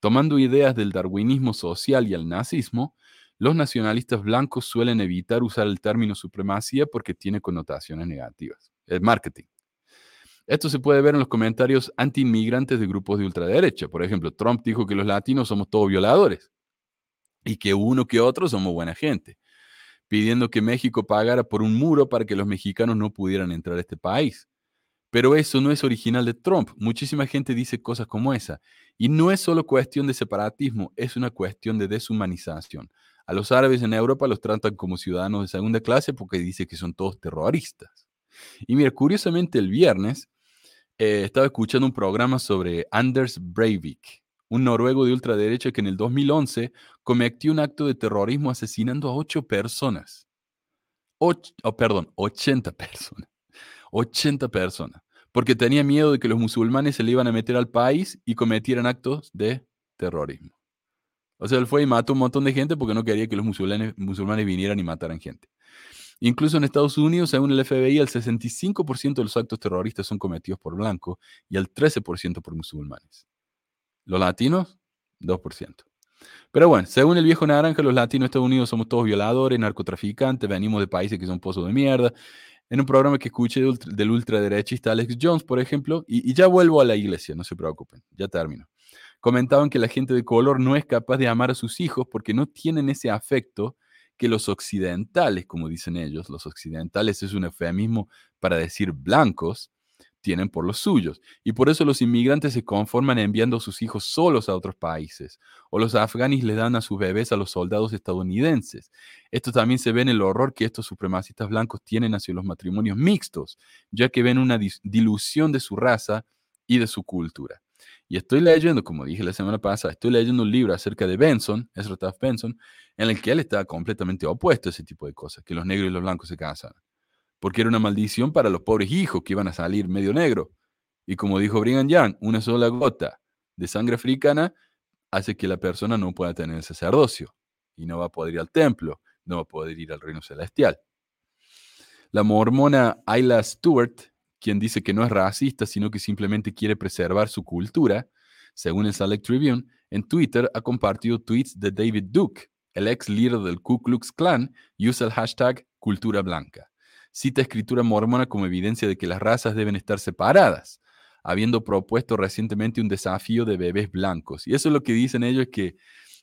Tomando ideas del darwinismo social y el nazismo, los nacionalistas blancos suelen evitar usar el término supremacía porque tiene connotaciones negativas. El marketing. Esto se puede ver en los comentarios anti-inmigrantes de grupos de ultraderecha. Por ejemplo, Trump dijo que los latinos somos todos violadores y que uno que otro somos buena gente, pidiendo que México pagara por un muro para que los mexicanos no pudieran entrar a este país. Pero eso no es original de Trump. Muchísima gente dice cosas como esa. Y no es solo cuestión de separatismo, es una cuestión de deshumanización. A los árabes en Europa los tratan como ciudadanos de segunda clase porque dice que son todos terroristas. Y mira, curiosamente el viernes eh, estaba escuchando un programa sobre Anders Breivik, un noruego de ultraderecha que en el 2011 cometió un acto de terrorismo asesinando a ocho personas. Ocho, oh, perdón, 80 personas. 80 personas. Porque tenía miedo de que los musulmanes se le iban a meter al país y cometieran actos de terrorismo. O sea, él fue y mató un montón de gente porque no quería que los musulmanes, musulmanes vinieran y mataran gente. Incluso en Estados Unidos, según el FBI, el 65% de los actos terroristas son cometidos por blancos y el 13% por musulmanes. Los latinos, 2%. Pero bueno, según el viejo naranja, los latinos de Estados Unidos somos todos violadores, narcotraficantes, venimos de países que son pozos de mierda. En un programa que escuché del, ultraderechista Alex Jones, por ejemplo, y, y ya vuelvo a la iglesia, no se preocupen, ya termino comentaban que la gente de color no es capaz de amar a sus hijos porque no tienen ese afecto que los occidentales, como dicen ellos, los occidentales es un eufemismo para decir blancos, tienen por los suyos. Y por eso los inmigrantes se conforman enviando a sus hijos solos a otros países. O los afganis le dan a sus bebés a los soldados estadounidenses. Esto también se ve en el horror que estos supremacistas blancos tienen hacia los matrimonios mixtos, ya que ven una dilución de su raza y de su cultura. Y estoy leyendo, como dije la semana pasada, estoy leyendo un libro acerca de Benson, Ezra Taft Benson, en el que él está completamente opuesto a ese tipo de cosas, que los negros y los blancos se casan. Porque era una maldición para los pobres hijos que iban a salir medio negro. Y como dijo Brigham Young, una sola gota de sangre africana hace que la persona no pueda tener el sacerdocio y no va a poder ir al templo, no va a poder ir al reino celestial. La mormona Ayla Stewart quien dice que no es racista, sino que simplemente quiere preservar su cultura, según el Select Tribune, en Twitter ha compartido tweets de David Duke, el ex líder del Ku Klux Klan, y usa el hashtag cultura blanca. Cita escritura mormona como evidencia de que las razas deben estar separadas, habiendo propuesto recientemente un desafío de bebés blancos. Y eso es lo que dicen ellos, que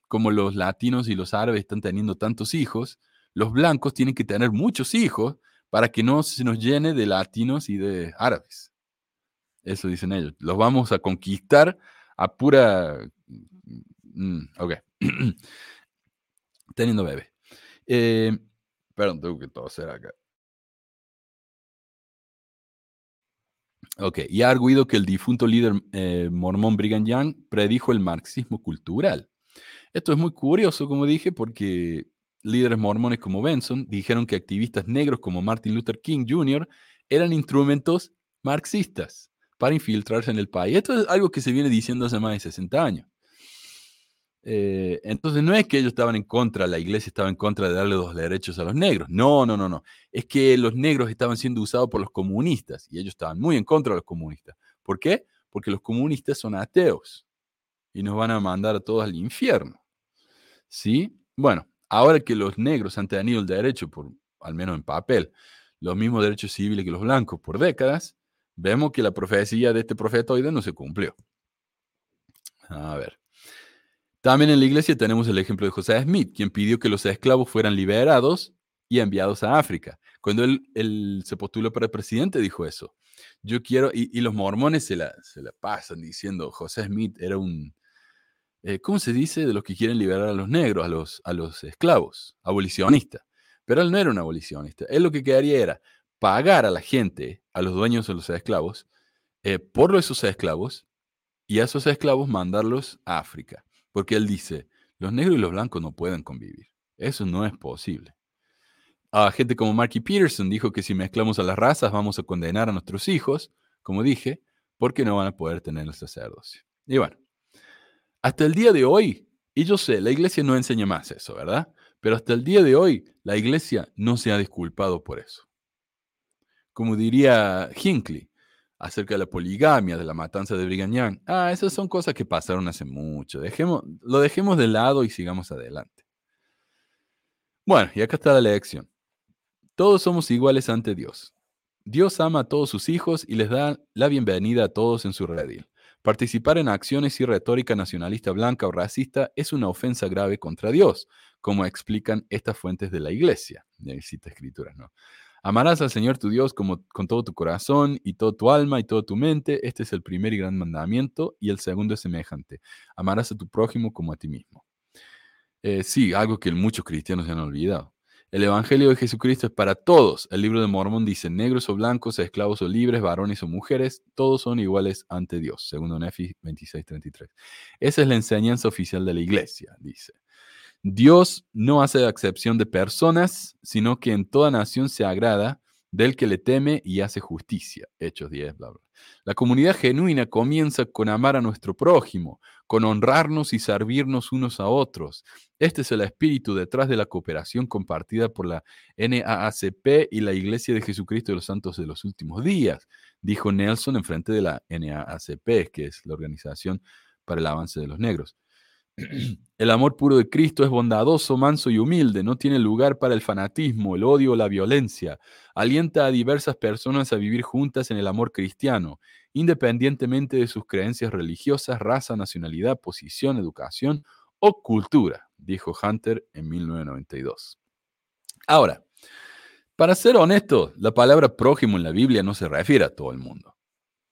como los latinos y los árabes están teniendo tantos hijos, los blancos tienen que tener muchos hijos para que no se nos llene de latinos y de árabes. Eso dicen ellos. Los vamos a conquistar a pura... Mm, ok. Teniendo bebé. Eh, perdón, tengo que toser acá. Ok, y ha arguido que el difunto líder eh, mormón Brigham Young predijo el marxismo cultural. Esto es muy curioso, como dije, porque líderes mormones como Benson dijeron que activistas negros como Martin Luther King Jr. eran instrumentos marxistas para infiltrarse en el país. Esto es algo que se viene diciendo hace más de 60 años. Eh, entonces no es que ellos estaban en contra, la iglesia estaba en contra de darle los derechos a los negros. No, no, no, no. Es que los negros estaban siendo usados por los comunistas y ellos estaban muy en contra de los comunistas. ¿Por qué? Porque los comunistas son ateos y nos van a mandar a todos al infierno. ¿Sí? Bueno, Ahora que los negros han tenido el derecho, por, al menos en papel, los mismos derechos civiles que los blancos por décadas, vemos que la profecía de este profeta hoy no se cumplió. A ver. También en la iglesia tenemos el ejemplo de José Smith, quien pidió que los esclavos fueran liberados y enviados a África. Cuando él, se postuló para presidente, dijo eso. Yo quiero, y, los mormones se la, se la pasan diciendo, José Smith era un, eh, ¿cómo se dice? De los que quieren liberar a los negros, a los, a los esclavos, abolicionista. Pero él no era un abolicionista. Él lo que quería era pagar a la gente, a los dueños de los esclavos, eh, por esos esclavos, y a esos esclavos mandarlos a África. Porque él dice, los negros y los blancos no pueden convivir. Eso no es posible. A gente como Marky Peterson dijo que si mezclamos a las razas vamos a condenar a nuestros hijos, como dije, porque no van a poder tener el sacerdocio. Y bueno, hasta el día de hoy, y yo sé, la iglesia no enseña más eso, ¿verdad? Pero hasta el día de hoy, la iglesia no se ha disculpado por eso. Como diría Hinckley acerca de la poligamia, de la matanza de Brigham Young, ah, esas son cosas que pasaron hace mucho. Dejemos, lo dejemos de lado y sigamos adelante. Bueno, y acá está la lección. Todos somos iguales ante Dios. Dios ama a todos sus hijos y les da la bienvenida a todos en su redil. Participar en acciones y retórica nacionalista blanca o racista es una ofensa grave contra Dios, como explican estas fuentes de la iglesia. Y cita escrituras, ¿no? Amarás al Señor tu Dios como, con todo tu corazón y toda tu alma y toda tu mente. Este es el primer y gran mandamiento. Y el segundo es semejante. Amarás a tu prójimo como a ti mismo. Eh, sí, algo que muchos cristianos se han olvidado. El Evangelio de Jesucristo es para todos. El libro de Mormón dice, negros o blancos, esclavos o libres, varones o mujeres, todos son iguales ante Dios, segundo Nefi 26:33. Esa es la enseñanza oficial de la iglesia, dice. Dios no hace excepción de personas, sino que en toda nación se agrada del que le teme y hace justicia. Hechos 10, bla, bla. La comunidad genuina comienza con amar a nuestro prójimo, con honrarnos y servirnos unos a otros. Este es el espíritu detrás de la cooperación compartida por la NAACP y la Iglesia de Jesucristo de los Santos de los Últimos Días, dijo Nelson en frente de la NAACP, que es la Organización para el Avance de los Negros. El amor puro de Cristo es bondadoso, manso y humilde, no tiene lugar para el fanatismo, el odio o la violencia. Alienta a diversas personas a vivir juntas en el amor cristiano, independientemente de sus creencias religiosas, raza, nacionalidad, posición, educación o cultura, dijo Hunter en 1992. Ahora, para ser honesto, la palabra prójimo en la Biblia no se refiere a todo el mundo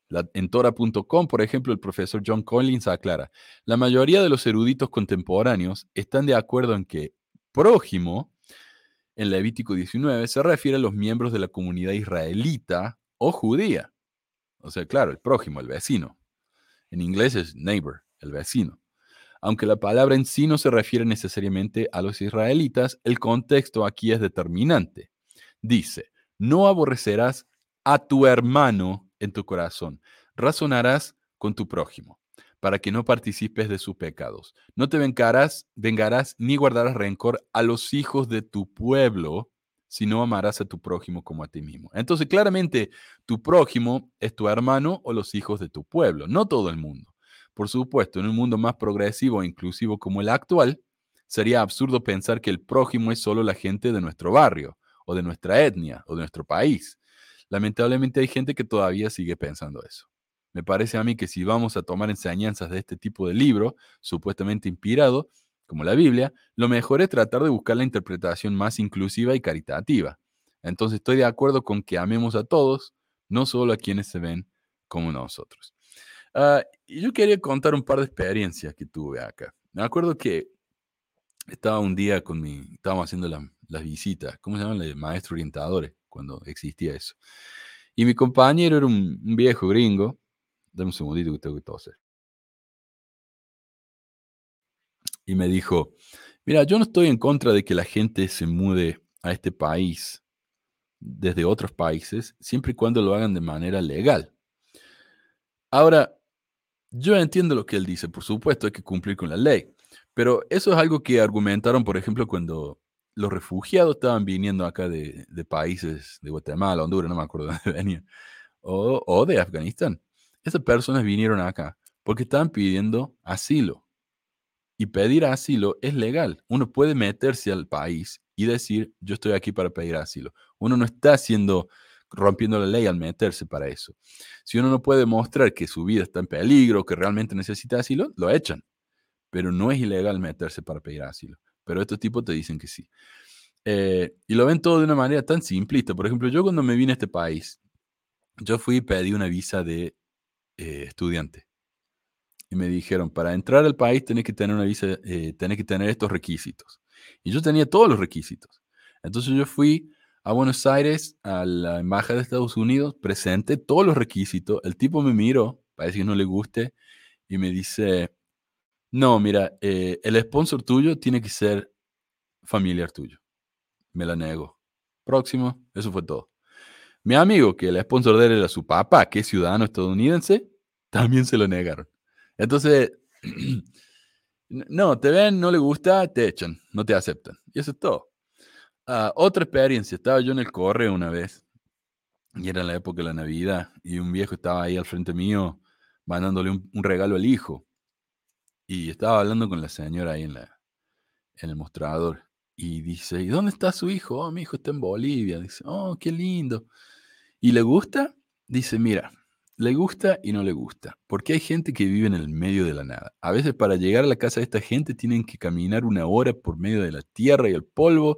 en Tora.com, por ejemplo, el profesor John Collins aclara, la mayoría de los eruditos contemporáneos están de acuerdo en que prójimo, en Levítico 19, se refiere a los miembros de la comunidad israelita o judía. O sea, claro, el prójimo, el vecino. En inglés es neighbor, el vecino. Aunque la palabra en sí no se refiere necesariamente a los israelitas, el contexto aquí es determinante. Dice, no aborrecerás a tu hermano en tu corazón. Razonarás con tu prójimo para que no participes de sus pecados. No te vengarás, vengarás ni guardarás rencor a los hijos de tu pueblo, sino amarás a tu prójimo como a ti mismo. Entonces, claramente, tu prójimo es tu hermano o los hijos de tu pueblo, no todo el mundo. Por supuesto, en un mundo más progresivo e inclusivo como el actual, sería absurdo pensar que el prójimo es solo la gente de nuestro barrio, o de nuestra etnia, o de nuestro país. Lamentablemente hay gente que todavía sigue pensando eso. Me parece a mí que si vamos a tomar enseñanzas de este tipo de libro, supuestamente inspirado, como la Biblia, lo mejor es tratar de buscar la interpretación más inclusiva y caritativa. Entonces estoy de acuerdo con que amemos a todos, no solo a quienes se ven como nosotros. Uh, yo quería contar un par de experiencias que tuve acá. Me acuerdo que estaba un día con mi, estábamos haciendo las visitas, ¿cómo se llaman? Maestros orientadores cuando existía eso. Y mi compañero era un, viejo gringo. Dame un segundito que tengo que toser. Y me dijo, mira, yo no estoy en contra de que la gente se mude a este país desde otros países, siempre y cuando lo hagan de manera legal. Ahora, yo entiendo lo que él dice, por supuesto hay que cumplir con la ley, pero eso es algo que argumentaron, por ejemplo, cuando los refugiados estaban viniendo acá de, países de Guatemala, Honduras, no me acuerdo de dónde venían, o, de Afganistán. Esas personas vinieron acá porque estaban pidiendo asilo. Y pedir asilo es legal. Uno puede meterse al país y decir, yo estoy aquí para pedir asilo. Uno no está haciendo, rompiendo la ley al meterse para eso. Si uno no puede mostrar que su vida está en peligro, que realmente necesita asilo, lo echan. Pero no es ilegal meterse para pedir asilo pero estos tipos te dicen que sí. Eh, y lo ven todo de una manera tan simplista. Por ejemplo, yo cuando me vine a este país, yo fui y pedí una visa de eh, estudiante. Y me dijeron, para entrar al país tenés que tener una visa, eh, que tener estos requisitos. Y yo tenía todos los requisitos. Entonces yo fui a Buenos Aires, a la Embajada de Estados Unidos, presenté todos los requisitos. El tipo me miró, parece que no le guste, y me dice, no, mira, eh, el sponsor tuyo tiene que ser familiar tuyo. Me la nego. Próximo, eso fue todo. Mi amigo, que el sponsor de él era su papá, que es ciudadano estadounidense, también se lo negaron. Entonces, no, te ven, no le gusta, te echan, no te aceptan. Y eso es todo. Ah, otra experiencia, estaba yo en el correo una vez, y era la época de la Navidad, y un viejo estaba ahí al frente mío mandándole un regalo al hijo. Y estaba hablando con la señora ahí en, la, en el mostrador. Y dice, ¿y dónde está su hijo? Oh, mi hijo está en Bolivia. Dice, oh, qué lindo. ¿Y le gusta? Dice, mira, le gusta y no le gusta. Porque hay gente que vive en el medio de la nada. A veces para llegar a la casa de esta gente tienen que caminar una hora por medio de la tierra y el polvo.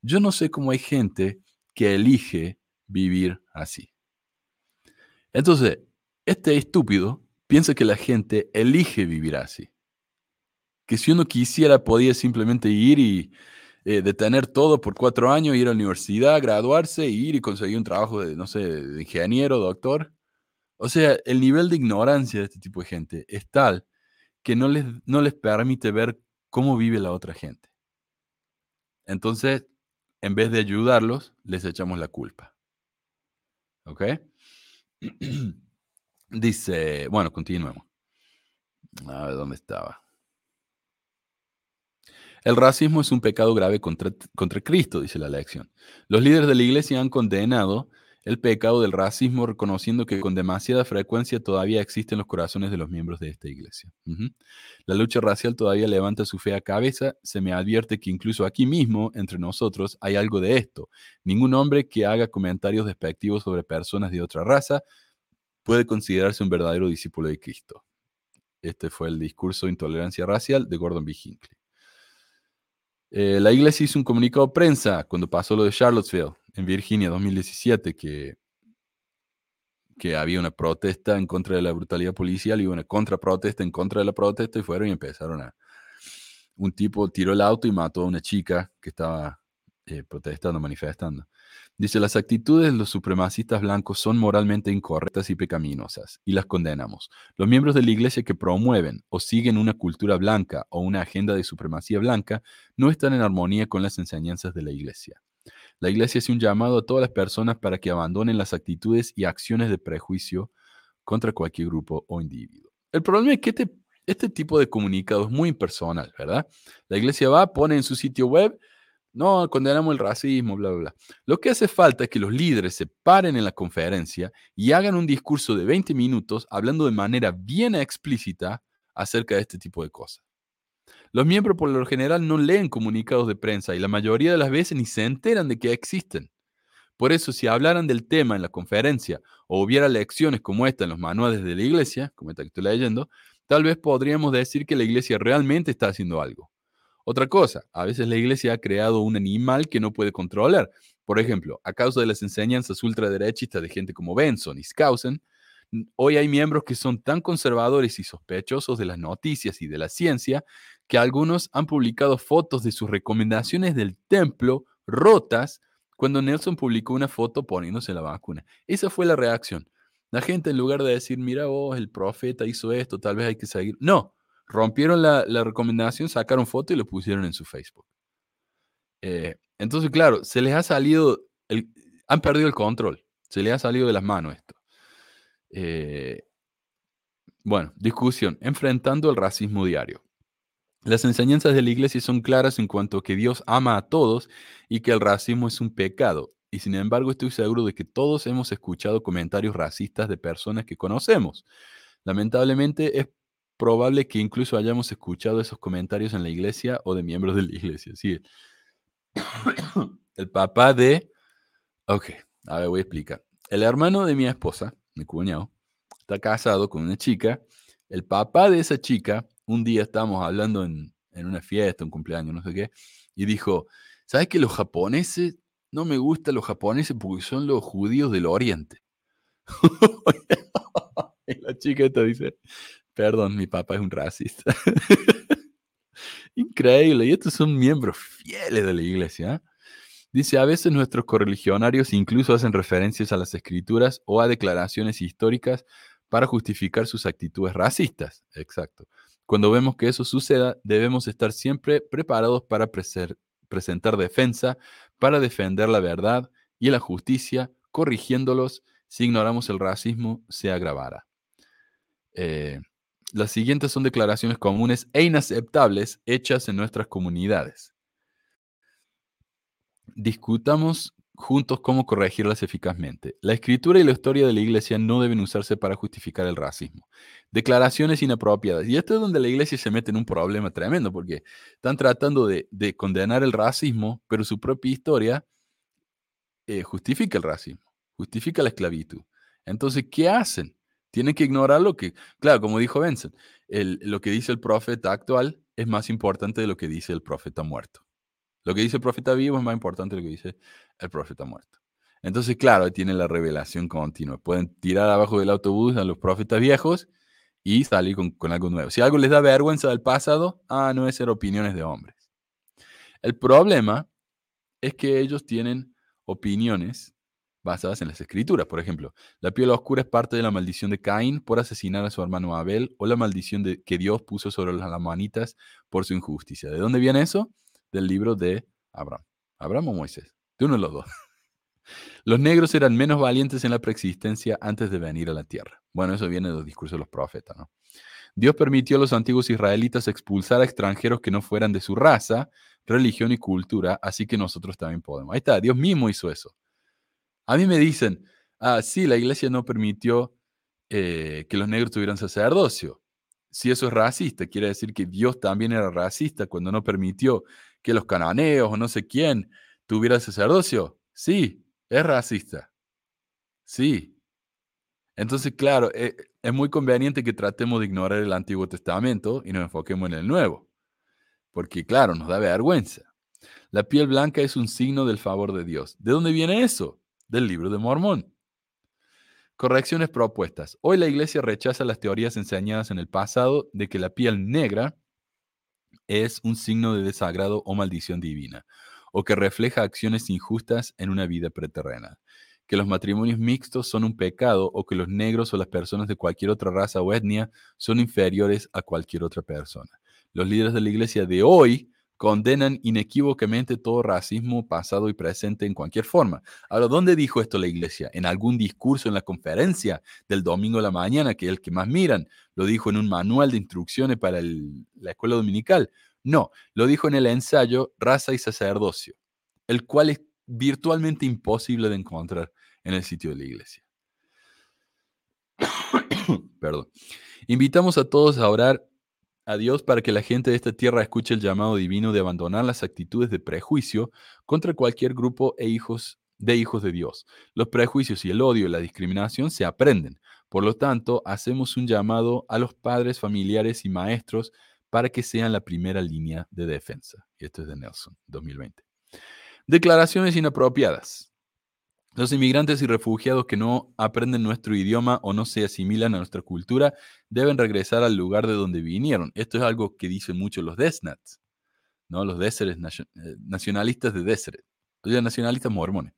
Yo no sé cómo hay gente que elige vivir así. Entonces, este estúpido piensa que la gente elige vivir así. Que si uno quisiera podía simplemente ir y eh, detener todo por cuatro años, ir a la universidad, graduarse, ir y conseguir un trabajo de, no sé, de ingeniero, doctor. O sea, el nivel de ignorancia de este tipo de gente es tal que no les, no les permite ver cómo vive la otra gente. Entonces, en vez de ayudarlos, les echamos la culpa. ¿Ok? Dice, bueno, continuemos. A ver dónde estaba. El racismo es un pecado grave contra, contra, Cristo, dice la lección. Los líderes de la iglesia han condenado el pecado del racismo, reconociendo que con demasiada frecuencia todavía existe en los corazones de los miembros de esta iglesia. La lucha racial todavía levanta su fea cabeza. Se me advierte que incluso aquí mismo, entre nosotros, hay algo de esto. Ningún hombre que haga comentarios despectivos sobre personas de otra raza puede considerarse un verdadero discípulo de Cristo. Este fue el discurso de intolerancia racial de Gordon B. Hinckley. Eh, la iglesia hizo un comunicado de prensa cuando pasó lo de Charlottesville, en Virginia, 2017, que, que había una protesta en contra de la brutalidad policial y una contraprotesta en contra de la protesta y fueron y empezaron a... Un tipo tiró el auto y mató a una chica que estaba eh, protestando, manifestando. Dice, las actitudes de los supremacistas blancos son moralmente incorrectas y pecaminosas, y las condenamos. Los miembros de la iglesia que promueven o siguen una cultura blanca o una agenda de supremacía blanca no están en armonía con las enseñanzas de la iglesia. La iglesia hace un llamado a todas las personas para que abandonen las actitudes y acciones de prejuicio contra cualquier grupo o individuo. El problema es que este, este tipo de comunicado es muy impersonal, ¿verdad? La iglesia va, pone en su sitio web, no, condenamos el racismo, bla, bla, bla. Lo que hace falta es que los líderes se paren en la conferencia y hagan un discurso de 20 minutos hablando de manera bien explícita acerca de este tipo de cosas. Los miembros por lo general no leen comunicados de prensa y la mayoría de las veces ni se enteran de que existen. Por eso, si hablaran del tema en la conferencia o hubiera lecciones como esta en los manuales de la iglesia, como esta que estoy leyendo, tal vez podríamos decir que la iglesia realmente está haciendo algo. Otra cosa, a veces la iglesia ha creado un animal que no puede controlar. Por ejemplo, a causa de las enseñanzas ultraderechistas de gente como Benson y Skousen, hoy hay miembros que son tan conservadores y sospechosos de las noticias y de la ciencia que algunos han publicado fotos de sus recomendaciones del templo rotas cuando Nelson publicó una foto poniéndose la vacuna. Esa fue la reacción. La gente en lugar de decir, mira vos, el profeta hizo esto, tal vez hay que seguir. No, rompieron la, recomendación, sacaron foto y lo pusieron en su Facebook. Eh, entonces, claro, se les ha salido, han perdido el control, se les ha salido de las manos esto. Eh, bueno, discusión, enfrentando el racismo diario. Las enseñanzas de la iglesia son claras en cuanto a que Dios ama a todos y que el racismo es un pecado. Y sin embargo estoy seguro de que todos hemos escuchado comentarios racistas de personas que conocemos. Lamentablemente es probable que incluso hayamos escuchado esos comentarios en la iglesia o de miembros de la iglesia. Sí. El papá de... Ok, a ver, voy a explicar. El hermano de mi esposa, mi cuñado, está casado con una chica. El papá de esa chica, un día estábamos hablando en, en una fiesta, un cumpleaños, no sé qué, y dijo, ¿sabes que los japoneses, no me gustan los japoneses porque son los judíos del oriente? y la chica esta dice, Perdón, mi papá es un racista. Increíble. Y estos son miembros fieles de la iglesia. ¿eh? Dice, a veces nuestros correligionarios incluso hacen referencias a las escrituras o a declaraciones históricas para justificar sus actitudes racistas. Exacto. Cuando vemos que eso suceda, debemos estar siempre preparados para presentar defensa, para defender la verdad y la justicia, corrigiéndolos si ignoramos el racismo, se agravará. Eh, las siguientes son declaraciones comunes e inaceptables hechas en nuestras comunidades. Discutamos juntos cómo corregirlas eficazmente. La escritura y la historia de la iglesia no deben usarse para justificar el racismo. Declaraciones inapropiadas. Y esto es donde la iglesia se mete en un problema tremendo, porque están tratando de, condenar el racismo, pero su propia historia eh, justifica el racismo, justifica la esclavitud. Entonces, ¿qué hacen? Tienen que ignorar lo que, claro, como dijo Benson, lo que dice el profeta actual es más importante de lo que dice el profeta muerto. Lo que dice el profeta vivo es más importante de lo que dice el profeta muerto. Entonces, claro, tiene la revelación continua. Pueden tirar abajo del autobús a los profetas viejos y salir con, con algo nuevo. Si algo les da vergüenza del pasado, ah, no es ser opiniones de hombres. El problema es que ellos tienen opiniones basadas en las escrituras. Por ejemplo, la piel oscura es parte de la maldición de Caín por asesinar a su hermano Abel o la maldición que Dios puso sobre las lamanitas por su injusticia. ¿De dónde viene eso? Del libro de Abraham. Abraham o Moisés. De uno de los dos. Los negros eran menos valientes en la preexistencia antes de venir a la tierra. Bueno, eso viene de los discursos de los profetas, ¿no? Dios permitió a los antiguos israelitas expulsar a extranjeros que no fueran de su raza, religión y cultura, así que nosotros también podemos. Ahí está, Dios mismo hizo eso. A mí me dicen, ah, sí, la iglesia no permitió eh, que los negros tuvieran sacerdocio. Si eso es racista, quiere decir que Dios también era racista cuando no permitió que los cananeos o no sé quién tuvieran sacerdocio. Sí, es racista. Sí. Entonces, claro, eh, es muy conveniente que tratemos de ignorar el Antiguo Testamento y nos enfoquemos en el Nuevo. Porque, claro, nos da vergüenza. La piel blanca es un signo del favor de Dios. ¿De dónde viene eso? Del libro de Mormón. Correcciones propuestas. Hoy la iglesia rechaza las teorías enseñadas en el pasado de que la piel negra es un signo de desagrado o maldición divina, o que refleja acciones injustas en una vida preterrena que los matrimonios mixtos son un pecado o que los negros o las personas de cualquier otra raza o etnia son inferiores a cualquier otra persona. Los líderes de la iglesia de hoy condenan inequívocamente todo racismo pasado y presente en cualquier forma. Ahora, ¿dónde dijo esto la iglesia? ¿En algún discurso en la conferencia del domingo de la mañana, que es el que más miran? ¿Lo dijo en un manual de instrucciones para la escuela dominical? No, lo dijo en el ensayo Raza y Sacerdocio, el cual es virtualmente imposible de encontrar en el sitio de la iglesia. Perdón. Invitamos a todos a orar a Dios para que la gente de esta tierra escuche el llamado divino de abandonar las actitudes de prejuicio contra cualquier grupo e hijos de hijos de Dios. Los prejuicios y el odio y la discriminación se aprenden. Por lo tanto, hacemos un llamado a los padres, familiares y maestros para que sean la primera línea de defensa. Esto es de Nelson, 2020. Declaraciones inapropiadas. Los inmigrantes y refugiados que no aprenden nuestro idioma o no se asimilan a nuestra cultura deben regresar al lugar de donde vinieron. Esto es algo que dicen muchos los Desnats, ¿no? los Deseret, eh, nacionalistas de Deseret, los nacionalistas mormones.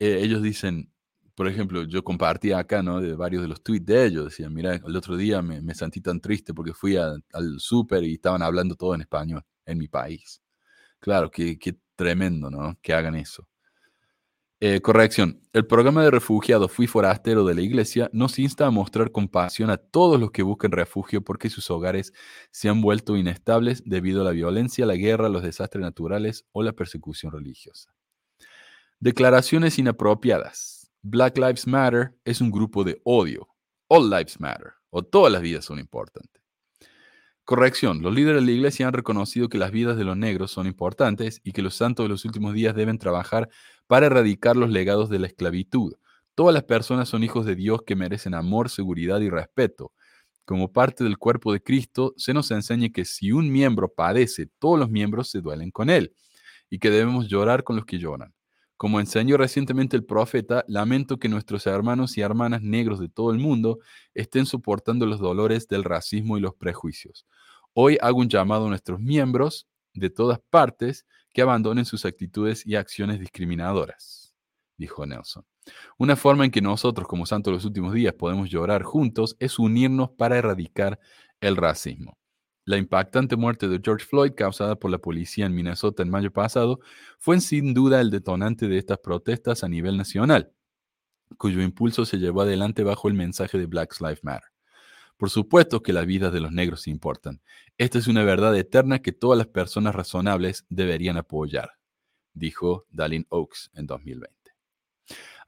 Eh, ellos dicen, por ejemplo, yo compartía acá ¿no? de varios de los tweets de ellos, decían, mira, el otro día me, sentí tan triste porque fui al súper y estaban hablando todo en español en mi país. Claro, que, que tremendo, ¿no? Que hagan eso. Eh, corrección. El programa de refugiados Fui Forastero de la Iglesia nos insta a mostrar compasión a todos los que busquen refugio porque sus hogares se han vuelto inestables debido a la violencia, la guerra, los desastres naturales o la persecución religiosa. Declaraciones inapropiadas. Black Lives Matter es un grupo de odio. All Lives Matter o todas las vidas son importantes. Corrección, los líderes de la iglesia han reconocido que las vidas de los negros son importantes y que los santos de los últimos días deben trabajar para erradicar los legados de la esclavitud. Todas las personas son hijos de Dios que merecen amor, seguridad y respeto. Como parte del cuerpo de Cristo, se nos enseña que si un miembro padece, todos los miembros se duelen con él y que debemos llorar con los que lloran. Como enseñó recientemente el profeta, lamento que nuestros hermanos y hermanas negros de todo el mundo estén soportando los dolores del racismo y los prejuicios. Hoy hago un llamado a nuestros miembros de todas partes que abandonen sus actitudes y acciones discriminadoras, dijo Nelson. Una forma en que nosotros, como santos los últimos días, podemos llorar juntos es unirnos para erradicar el racismo. La impactante muerte de George Floyd causada por la policía en Minnesota en mayo pasado fue sin duda el detonante de estas protestas a nivel nacional, cuyo impulso se llevó adelante bajo el mensaje de Black Lives Matter. Por supuesto que las vidas de los negros importan. Esta es una verdad eterna que todas las personas razonables deberían apoyar, dijo Dallin Oaks en 2020.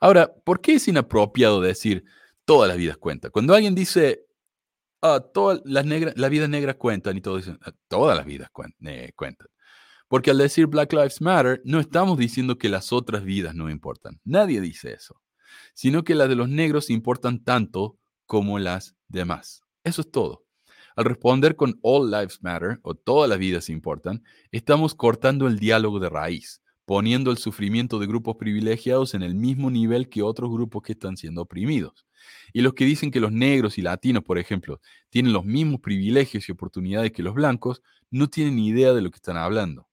Ahora, ¿por qué es inapropiado decir todas las vidas cuentan? Cuando alguien dice Ah, todas las, negras, vidas negras cuentan y todos dicen, ah, todas las vidas cuentan. Porque al decir Black Lives Matter, no estamos diciendo que las otras vidas no importan. Nadie dice eso. Sino que las de los negros importan tanto como las demás. Eso es todo. Al responder con All Lives Matter o todas las vidas importan, estamos cortando el diálogo de raíz. poniendo el sufrimiento de grupos privilegiados en el mismo nivel que otros grupos que están siendo oprimidos. Y los que dicen que los negros y latinos, por ejemplo, tienen los mismos privilegios y oportunidades que los blancos, no tienen ni idea de lo que están hablando.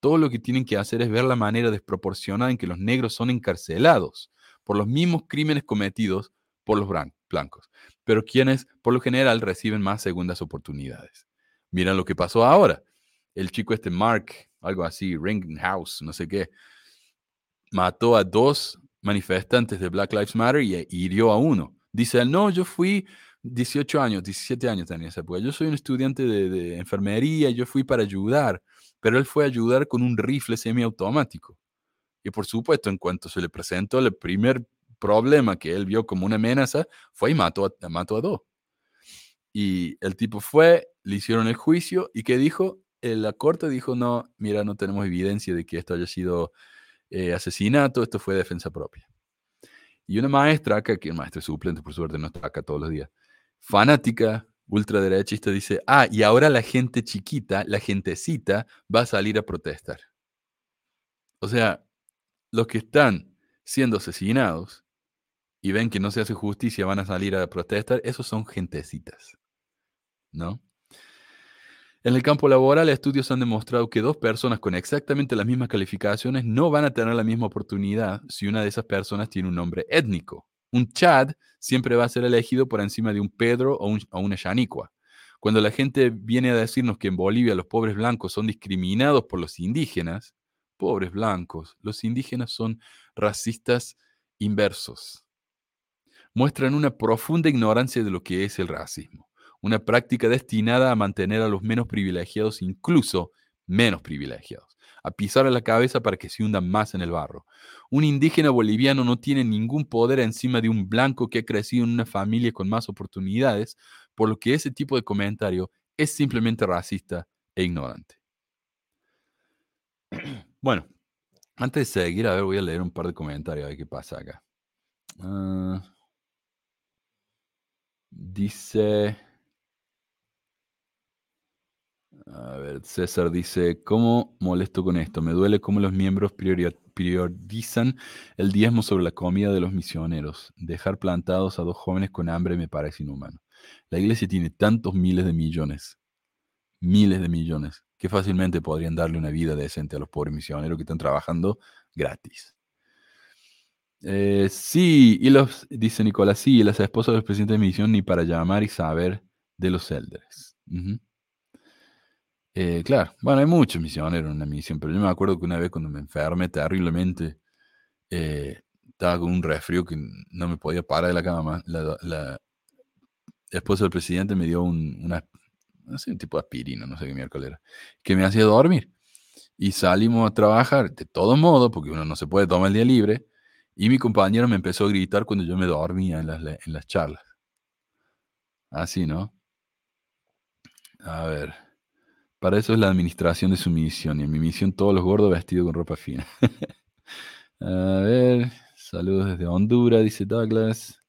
Todo lo que tienen que hacer es ver la manera desproporcionada en que los negros son encarcelados por los mismos crímenes cometidos por los blancos, pero quienes por lo general reciben más segundas oportunidades. Mira lo que pasó ahora. El chico este Mark, algo así, Ringhouse, no sé qué, mató a dos manifestantes de Black Lives Matter y hirió a uno. Dice él, no, yo fui 18 años, 17 años tenía esa época. Yo soy un estudiante de enfermería, yo fui para ayudar, pero él fue a ayudar con un rifle semiautomático. Y por supuesto, en cuanto se le presentó el primer problema que él vio como una amenaza, fue y mató a, mató a dos. Y el tipo fue, le hicieron el juicio y que dijo, la corte dijo, no, mira, no tenemos evidencia de que esto haya sido eh, asesinato, esto fue defensa propia. Y una maestra acá, que es maestra suplente, por suerte no está acá todos los días, fanática, ultraderechista, dice, ah, y ahora la gente chiquita, la gentecita, va a salir a protestar. O sea, los que están siendo asesinados y ven que no se hace justicia, van a salir a protestar, esos son gentecitas, ¿no? En el campo laboral, estudios han demostrado que dos personas con exactamente las mismas calificaciones no van a tener la misma oportunidad si una de esas personas tiene un nombre étnico. Un Chad siempre va a ser elegido por encima de un Pedro o, una Yanicua. Cuando la gente viene a decirnos que en Bolivia los pobres blancos son discriminados por los indígenas, pobres blancos, los indígenas son racistas inversos. Muestran una profunda ignorancia de lo que es el racismo, una práctica destinada a mantener a los menos privilegiados incluso menos privilegiados, a pisar a la cabeza para que se hundan más en el barro. Un indígena boliviano no tiene ningún poder encima de un blanco que ha crecido en una familia con más oportunidades, por lo que ese tipo de comentario es simplemente racista e ignorante. Bueno, antes de seguir, a ver, voy a leer un par de comentarios, a ver qué pasa acá. Ah, dice... A ver, César dice, ¿cómo molesto con esto? Me duele cómo los miembros priorizan el diezmo sobre la comida de los misioneros. Dejar plantados a dos jóvenes con hambre me parece inhumano. La iglesia tiene tantos miles de millones, miles de millones, que fácilmente podrían darle una vida decente a los pobres misioneros que están trabajando gratis. Eh, sí, y los, dice Nicolás, sí, las esposas del presidente de misión ni para llamar y saber de los elders. Eh, claro, bueno, hay muchos misioneros en la misión, pero yo me acuerdo que una vez cuando me enfermé terriblemente, eh, estaba con un resfrío que no me podía parar de la cama. La, la esposa del presidente me dio un, una, no sé, un tipo de aspirina, no sé qué miércoles era, que me hacía dormir. Y salimos a trabajar de todo modo, porque uno no se puede tomar el día libre, y mi compañero me empezó a gritar cuando yo me dormía en las, en las charlas. Así, ¿no? A ver. Para eso es la administración de su misión. Y en mi misión todos los gordos vestidos con ropa fina. a ver, saludos desde Honduras, dice Douglas.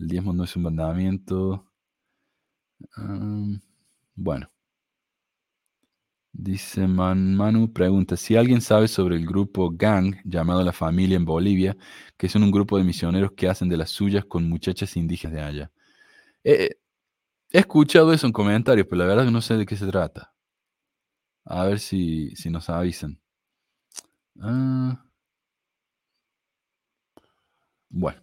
El diezmo no es un mandamiento. bueno. Dice Man, Manu, pregunta, si alguien sabe sobre el grupo Gang, llamado La Familia en Bolivia, que son un grupo de misioneros que hacen de las suyas con muchachas indígenas de allá. he escuchado eso en comentarios, pero la verdad que no sé de qué se trata. A ver si, si nos avisan. Ah. Bueno,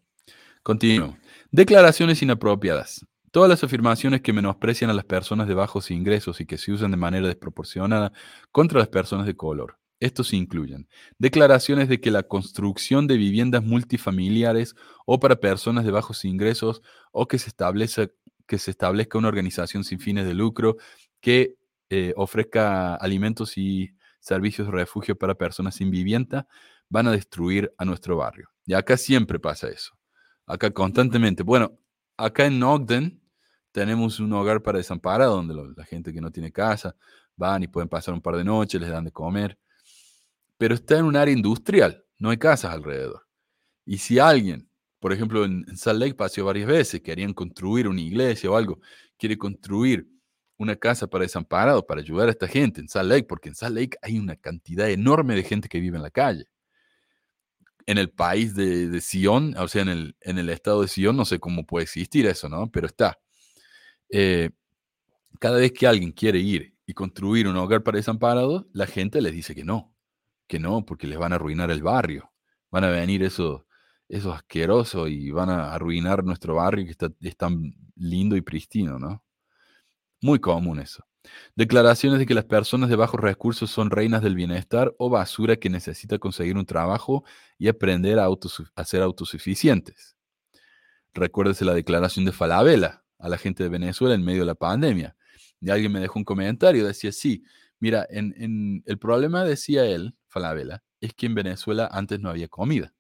continuo. Declaraciones inapropiadas. Todas las afirmaciones que menosprecian a las personas de bajos ingresos y que se usan de manera desproporcionada contra las personas de color. Estos incluyen declaraciones de que la construcción de viviendas multifamiliares o para personas de bajos ingresos o que se, establece, que se establezca una organización sin fines de lucro que eh, ofrezca alimentos y servicios de refugio para personas sin vivienda, van a destruir a nuestro barrio. Y acá siempre pasa eso. Acá constantemente. Bueno, acá en Ogden tenemos un hogar para desamparados, donde la gente que no tiene casa van y pueden pasar un par de noches, les dan de comer. Pero está en un área industrial, no hay casas alrededor. Y si alguien, por ejemplo, en, Salt Lake pasó varias veces, querían construir una iglesia o algo, quiere construir una casa para desamparados para ayudar a esta gente en Salt Lake, porque en Salt Lake hay una cantidad enorme de gente que vive en la calle. En el país de, de Sion, o sea, en el, en el estado de Sion, no sé cómo puede existir eso, ¿no? Pero está. Eh, cada vez que alguien quiere ir y construir un hogar para desamparados, la gente les dice que no, que no, porque les van a arruinar el barrio. Van a venir esos, esos asquerosos y van a arruinar nuestro barrio que está, es tan lindo y pristino, ¿no? Muy común eso. Declaraciones de que las personas de bajos recursos son reinas del bienestar o basura que necesita conseguir un trabajo y aprender a, a ser autosuficientes. Recuérdese la declaración de Falabella a la gente de Venezuela en medio de la pandemia. Y alguien me dejó un comentario, decía, sí, mira, en, el problema, decía él, Falabella, es que en Venezuela antes no había comida.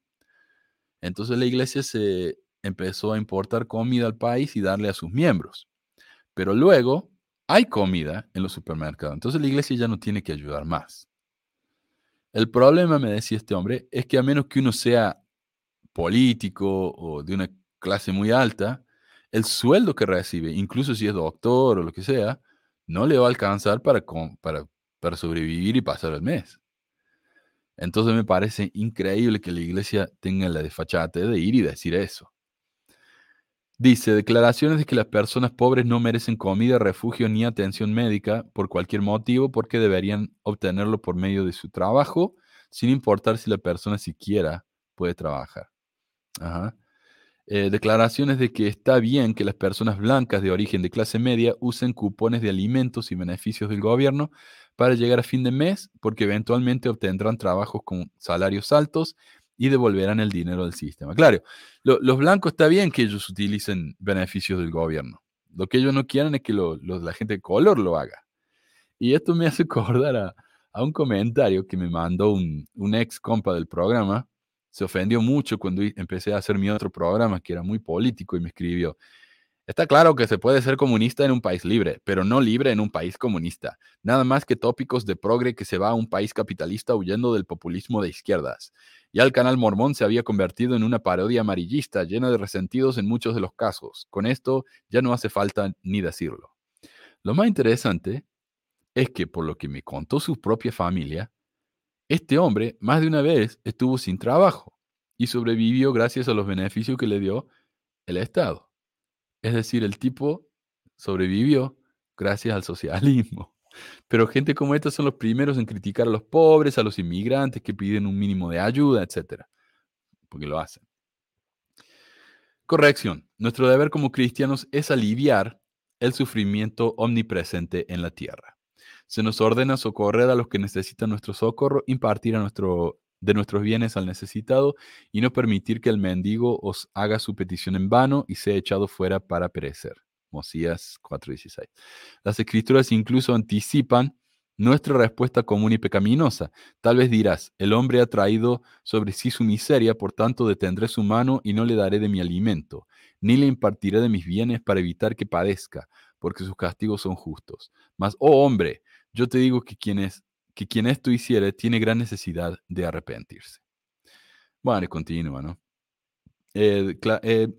Entonces la iglesia se empezó a importar comida al país y darle a sus miembros. Pero luego hay comida en los supermercados. Entonces la iglesia ya no tiene que ayudar más. El problema, me decía este hombre, es que a menos que uno sea político o de una clase muy alta, el sueldo que recibe, incluso si es doctor o lo que sea, no le va a alcanzar para, para, para sobrevivir y pasar el mes. Entonces me parece increíble que la iglesia tenga la desfachate de ir y decir eso. Dice, declaraciones de que las personas pobres no merecen comida, refugio ni atención médica por cualquier motivo porque deberían obtenerlo por medio de su trabajo, sin importar si la persona siquiera puede trabajar. Eh, declaraciones de que está bien que las personas blancas de origen de clase media usen cupones de alimentos y beneficios del gobierno para llegar a fin de mes porque eventualmente obtendrán trabajos con salarios altos y devolverán el dinero del sistema. Claro, los blancos está bien que ellos utilicen beneficios del gobierno. Lo que ellos no quieren es que la gente de color lo haga. Y esto me hace acordar a, un comentario que me mandó un, un, ex compa del programa. Se ofendió mucho cuando empecé a hacer mi otro programa, que era muy político, y me escribió, Está claro que se puede ser comunista en un país libre, pero no libre en un país comunista. Nada más que tópicos de progre que se va a un país capitalista huyendo del populismo de izquierdas. Ya el canal Mormón se había convertido en una parodia amarillista llena de resentidos en muchos de los casos. Con esto ya no hace falta ni decirlo. Lo más interesante es que, por lo que me contó su propia familia, este hombre más de una vez estuvo sin trabajo y sobrevivió gracias a los beneficios que le dio el Estado. Es decir, el tipo sobrevivió gracias al socialismo. Pero gente como esta son los primeros en criticar a los pobres, a los inmigrantes que piden un mínimo de ayuda, etc. Porque lo hacen. Corrección. Nuestro deber como cristianos es aliviar el sufrimiento omnipresente en la tierra. Se nos ordena socorrer a los que necesitan nuestro socorro, impartir a de nuestros bienes al necesitado y no permitir que el mendigo os haga su petición en vano y sea echado fuera para perecer. Mosías 4:16. Las escrituras incluso anticipan nuestra respuesta común y pecaminosa. Tal vez dirás, el hombre ha traído sobre sí su miseria, por tanto detendré su mano y no le daré de mi alimento, ni le impartiré de mis bienes para evitar que padezca, porque sus castigos son justos. Mas, oh hombre, yo te digo que quienes que quien esto hiciere tiene gran necesidad de arrepentirse. Bueno, y continúa, ¿no? Eh,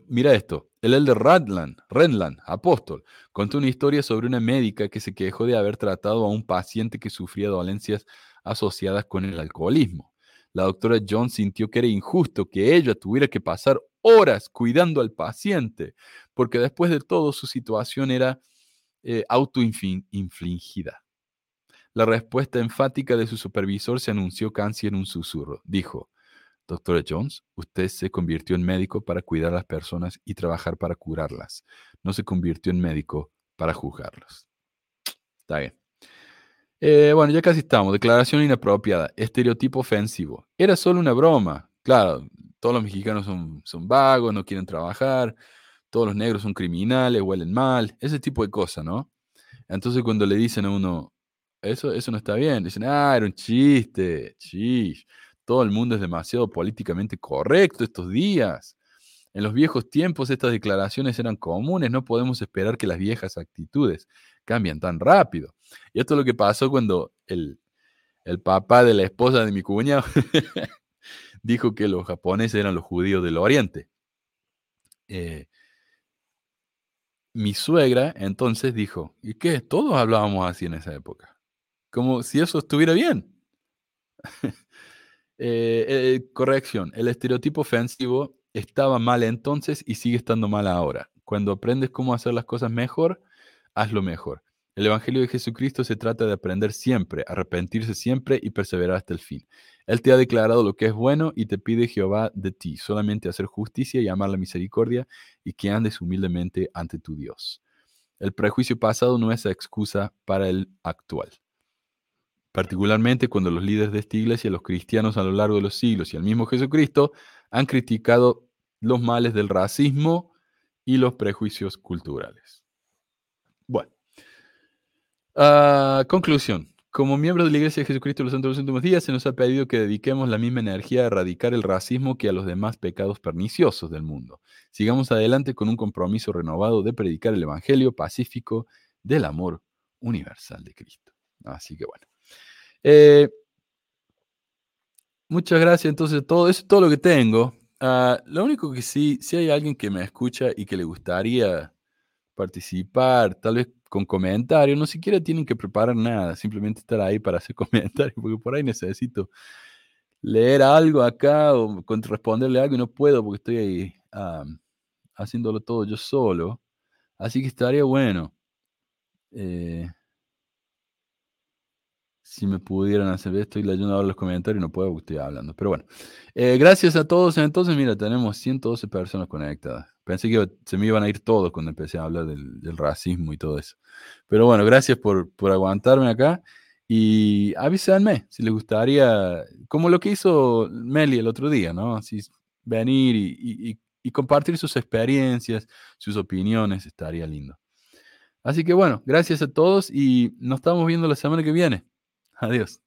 mira esto, el elder Radland, Renland, apóstol, contó una historia sobre una médica que se quejó de haber tratado a un paciente que sufría dolencias asociadas con el alcoholismo. La doctora John sintió que era injusto que ella tuviera que pasar horas cuidando al paciente, porque después de todo su situación era eh, autoinfligida. La respuesta enfática de su supervisor se anunció casi en un susurro. Dijo, Doctora Jones, usted se convirtió en médico para cuidar a las personas y trabajar para curarlas. No se convirtió en médico para juzgarlas. Está bien. Eh, bueno, ya casi estamos. Declaración inapropiada. Estereotipo ofensivo. Era solo una broma. Claro, todos los mexicanos son vagos, no quieren trabajar. Todos los negros son criminales, huelen mal. Ese tipo de cosas, ¿no? Entonces cuando le dicen a uno, eso, eso no está bien. Dicen, ah, era un chiste. Chis. Todo el mundo es demasiado políticamente correcto estos días. En los viejos tiempos estas declaraciones eran comunes. No podemos esperar que las viejas actitudes cambien tan rápido. Y esto es lo que pasó cuando el, el papá de la esposa de mi cuñado dijo que los japoneses eran los judíos del oriente. Eh, mi suegra entonces dijo, ¿y qué? Todos hablábamos así en esa época. Como si eso estuviera bien. Eh, eh, corrección, el estereotipo ofensivo estaba mal entonces y sigue estando mal ahora. Cuando aprendes cómo hacer las cosas mejor, hazlo mejor. El Evangelio de Jesucristo se trata de aprender siempre, arrepentirse siempre y perseverar hasta el fin. Él te ha declarado lo que es bueno y te pide Jehová de ti, solamente hacer justicia y amar la misericordia y que andes humildemente ante tu Dios. El prejuicio pasado no es excusa para el actual. Particularmente cuando los líderes de esta iglesia, los cristianos a lo largo de los siglos y el mismo Jesucristo han criticado los males del racismo y los prejuicios culturales. Bueno, uh, conclusión. Como miembros de la Iglesia de Jesucristo de los Santos de los Últimos Días, se nos ha pedido que dediquemos la misma energía a erradicar el racismo que a los demás pecados perniciosos del mundo. Sigamos adelante con un compromiso renovado de predicar el Evangelio pacífico del amor universal de Cristo. Así que bueno. Eh, muchas gracias. Entonces, todo eso es todo lo que tengo. Ah, lo único que sí, si hay alguien que me escucha y que le gustaría participar, tal vez con comentarios, no siquiera tienen que preparar nada, simplemente estar ahí para hacer comentarios, porque por ahí necesito leer algo acá o responderle algo y no puedo porque estoy ahí haciéndolo todo yo solo. Así que estaría bueno. Eh, si me pudieran hacer esto y leyendo ahora los comentarios, no puedo porque estoy hablando. Pero bueno, eh, gracias a todos. Entonces, mira, tenemos 112 personas conectadas. Pensé que se me iban a ir todos cuando empecé a hablar del, racismo y todo eso. Pero bueno, gracias por, por, aguantarme acá. Y avísenme si les gustaría, como lo que hizo Meli el otro día, ¿no? Así, venir y, y compartir sus experiencias, sus opiniones, estaría lindo. Así que bueno, gracias a todos y nos estamos viendo la semana que viene. Adiós.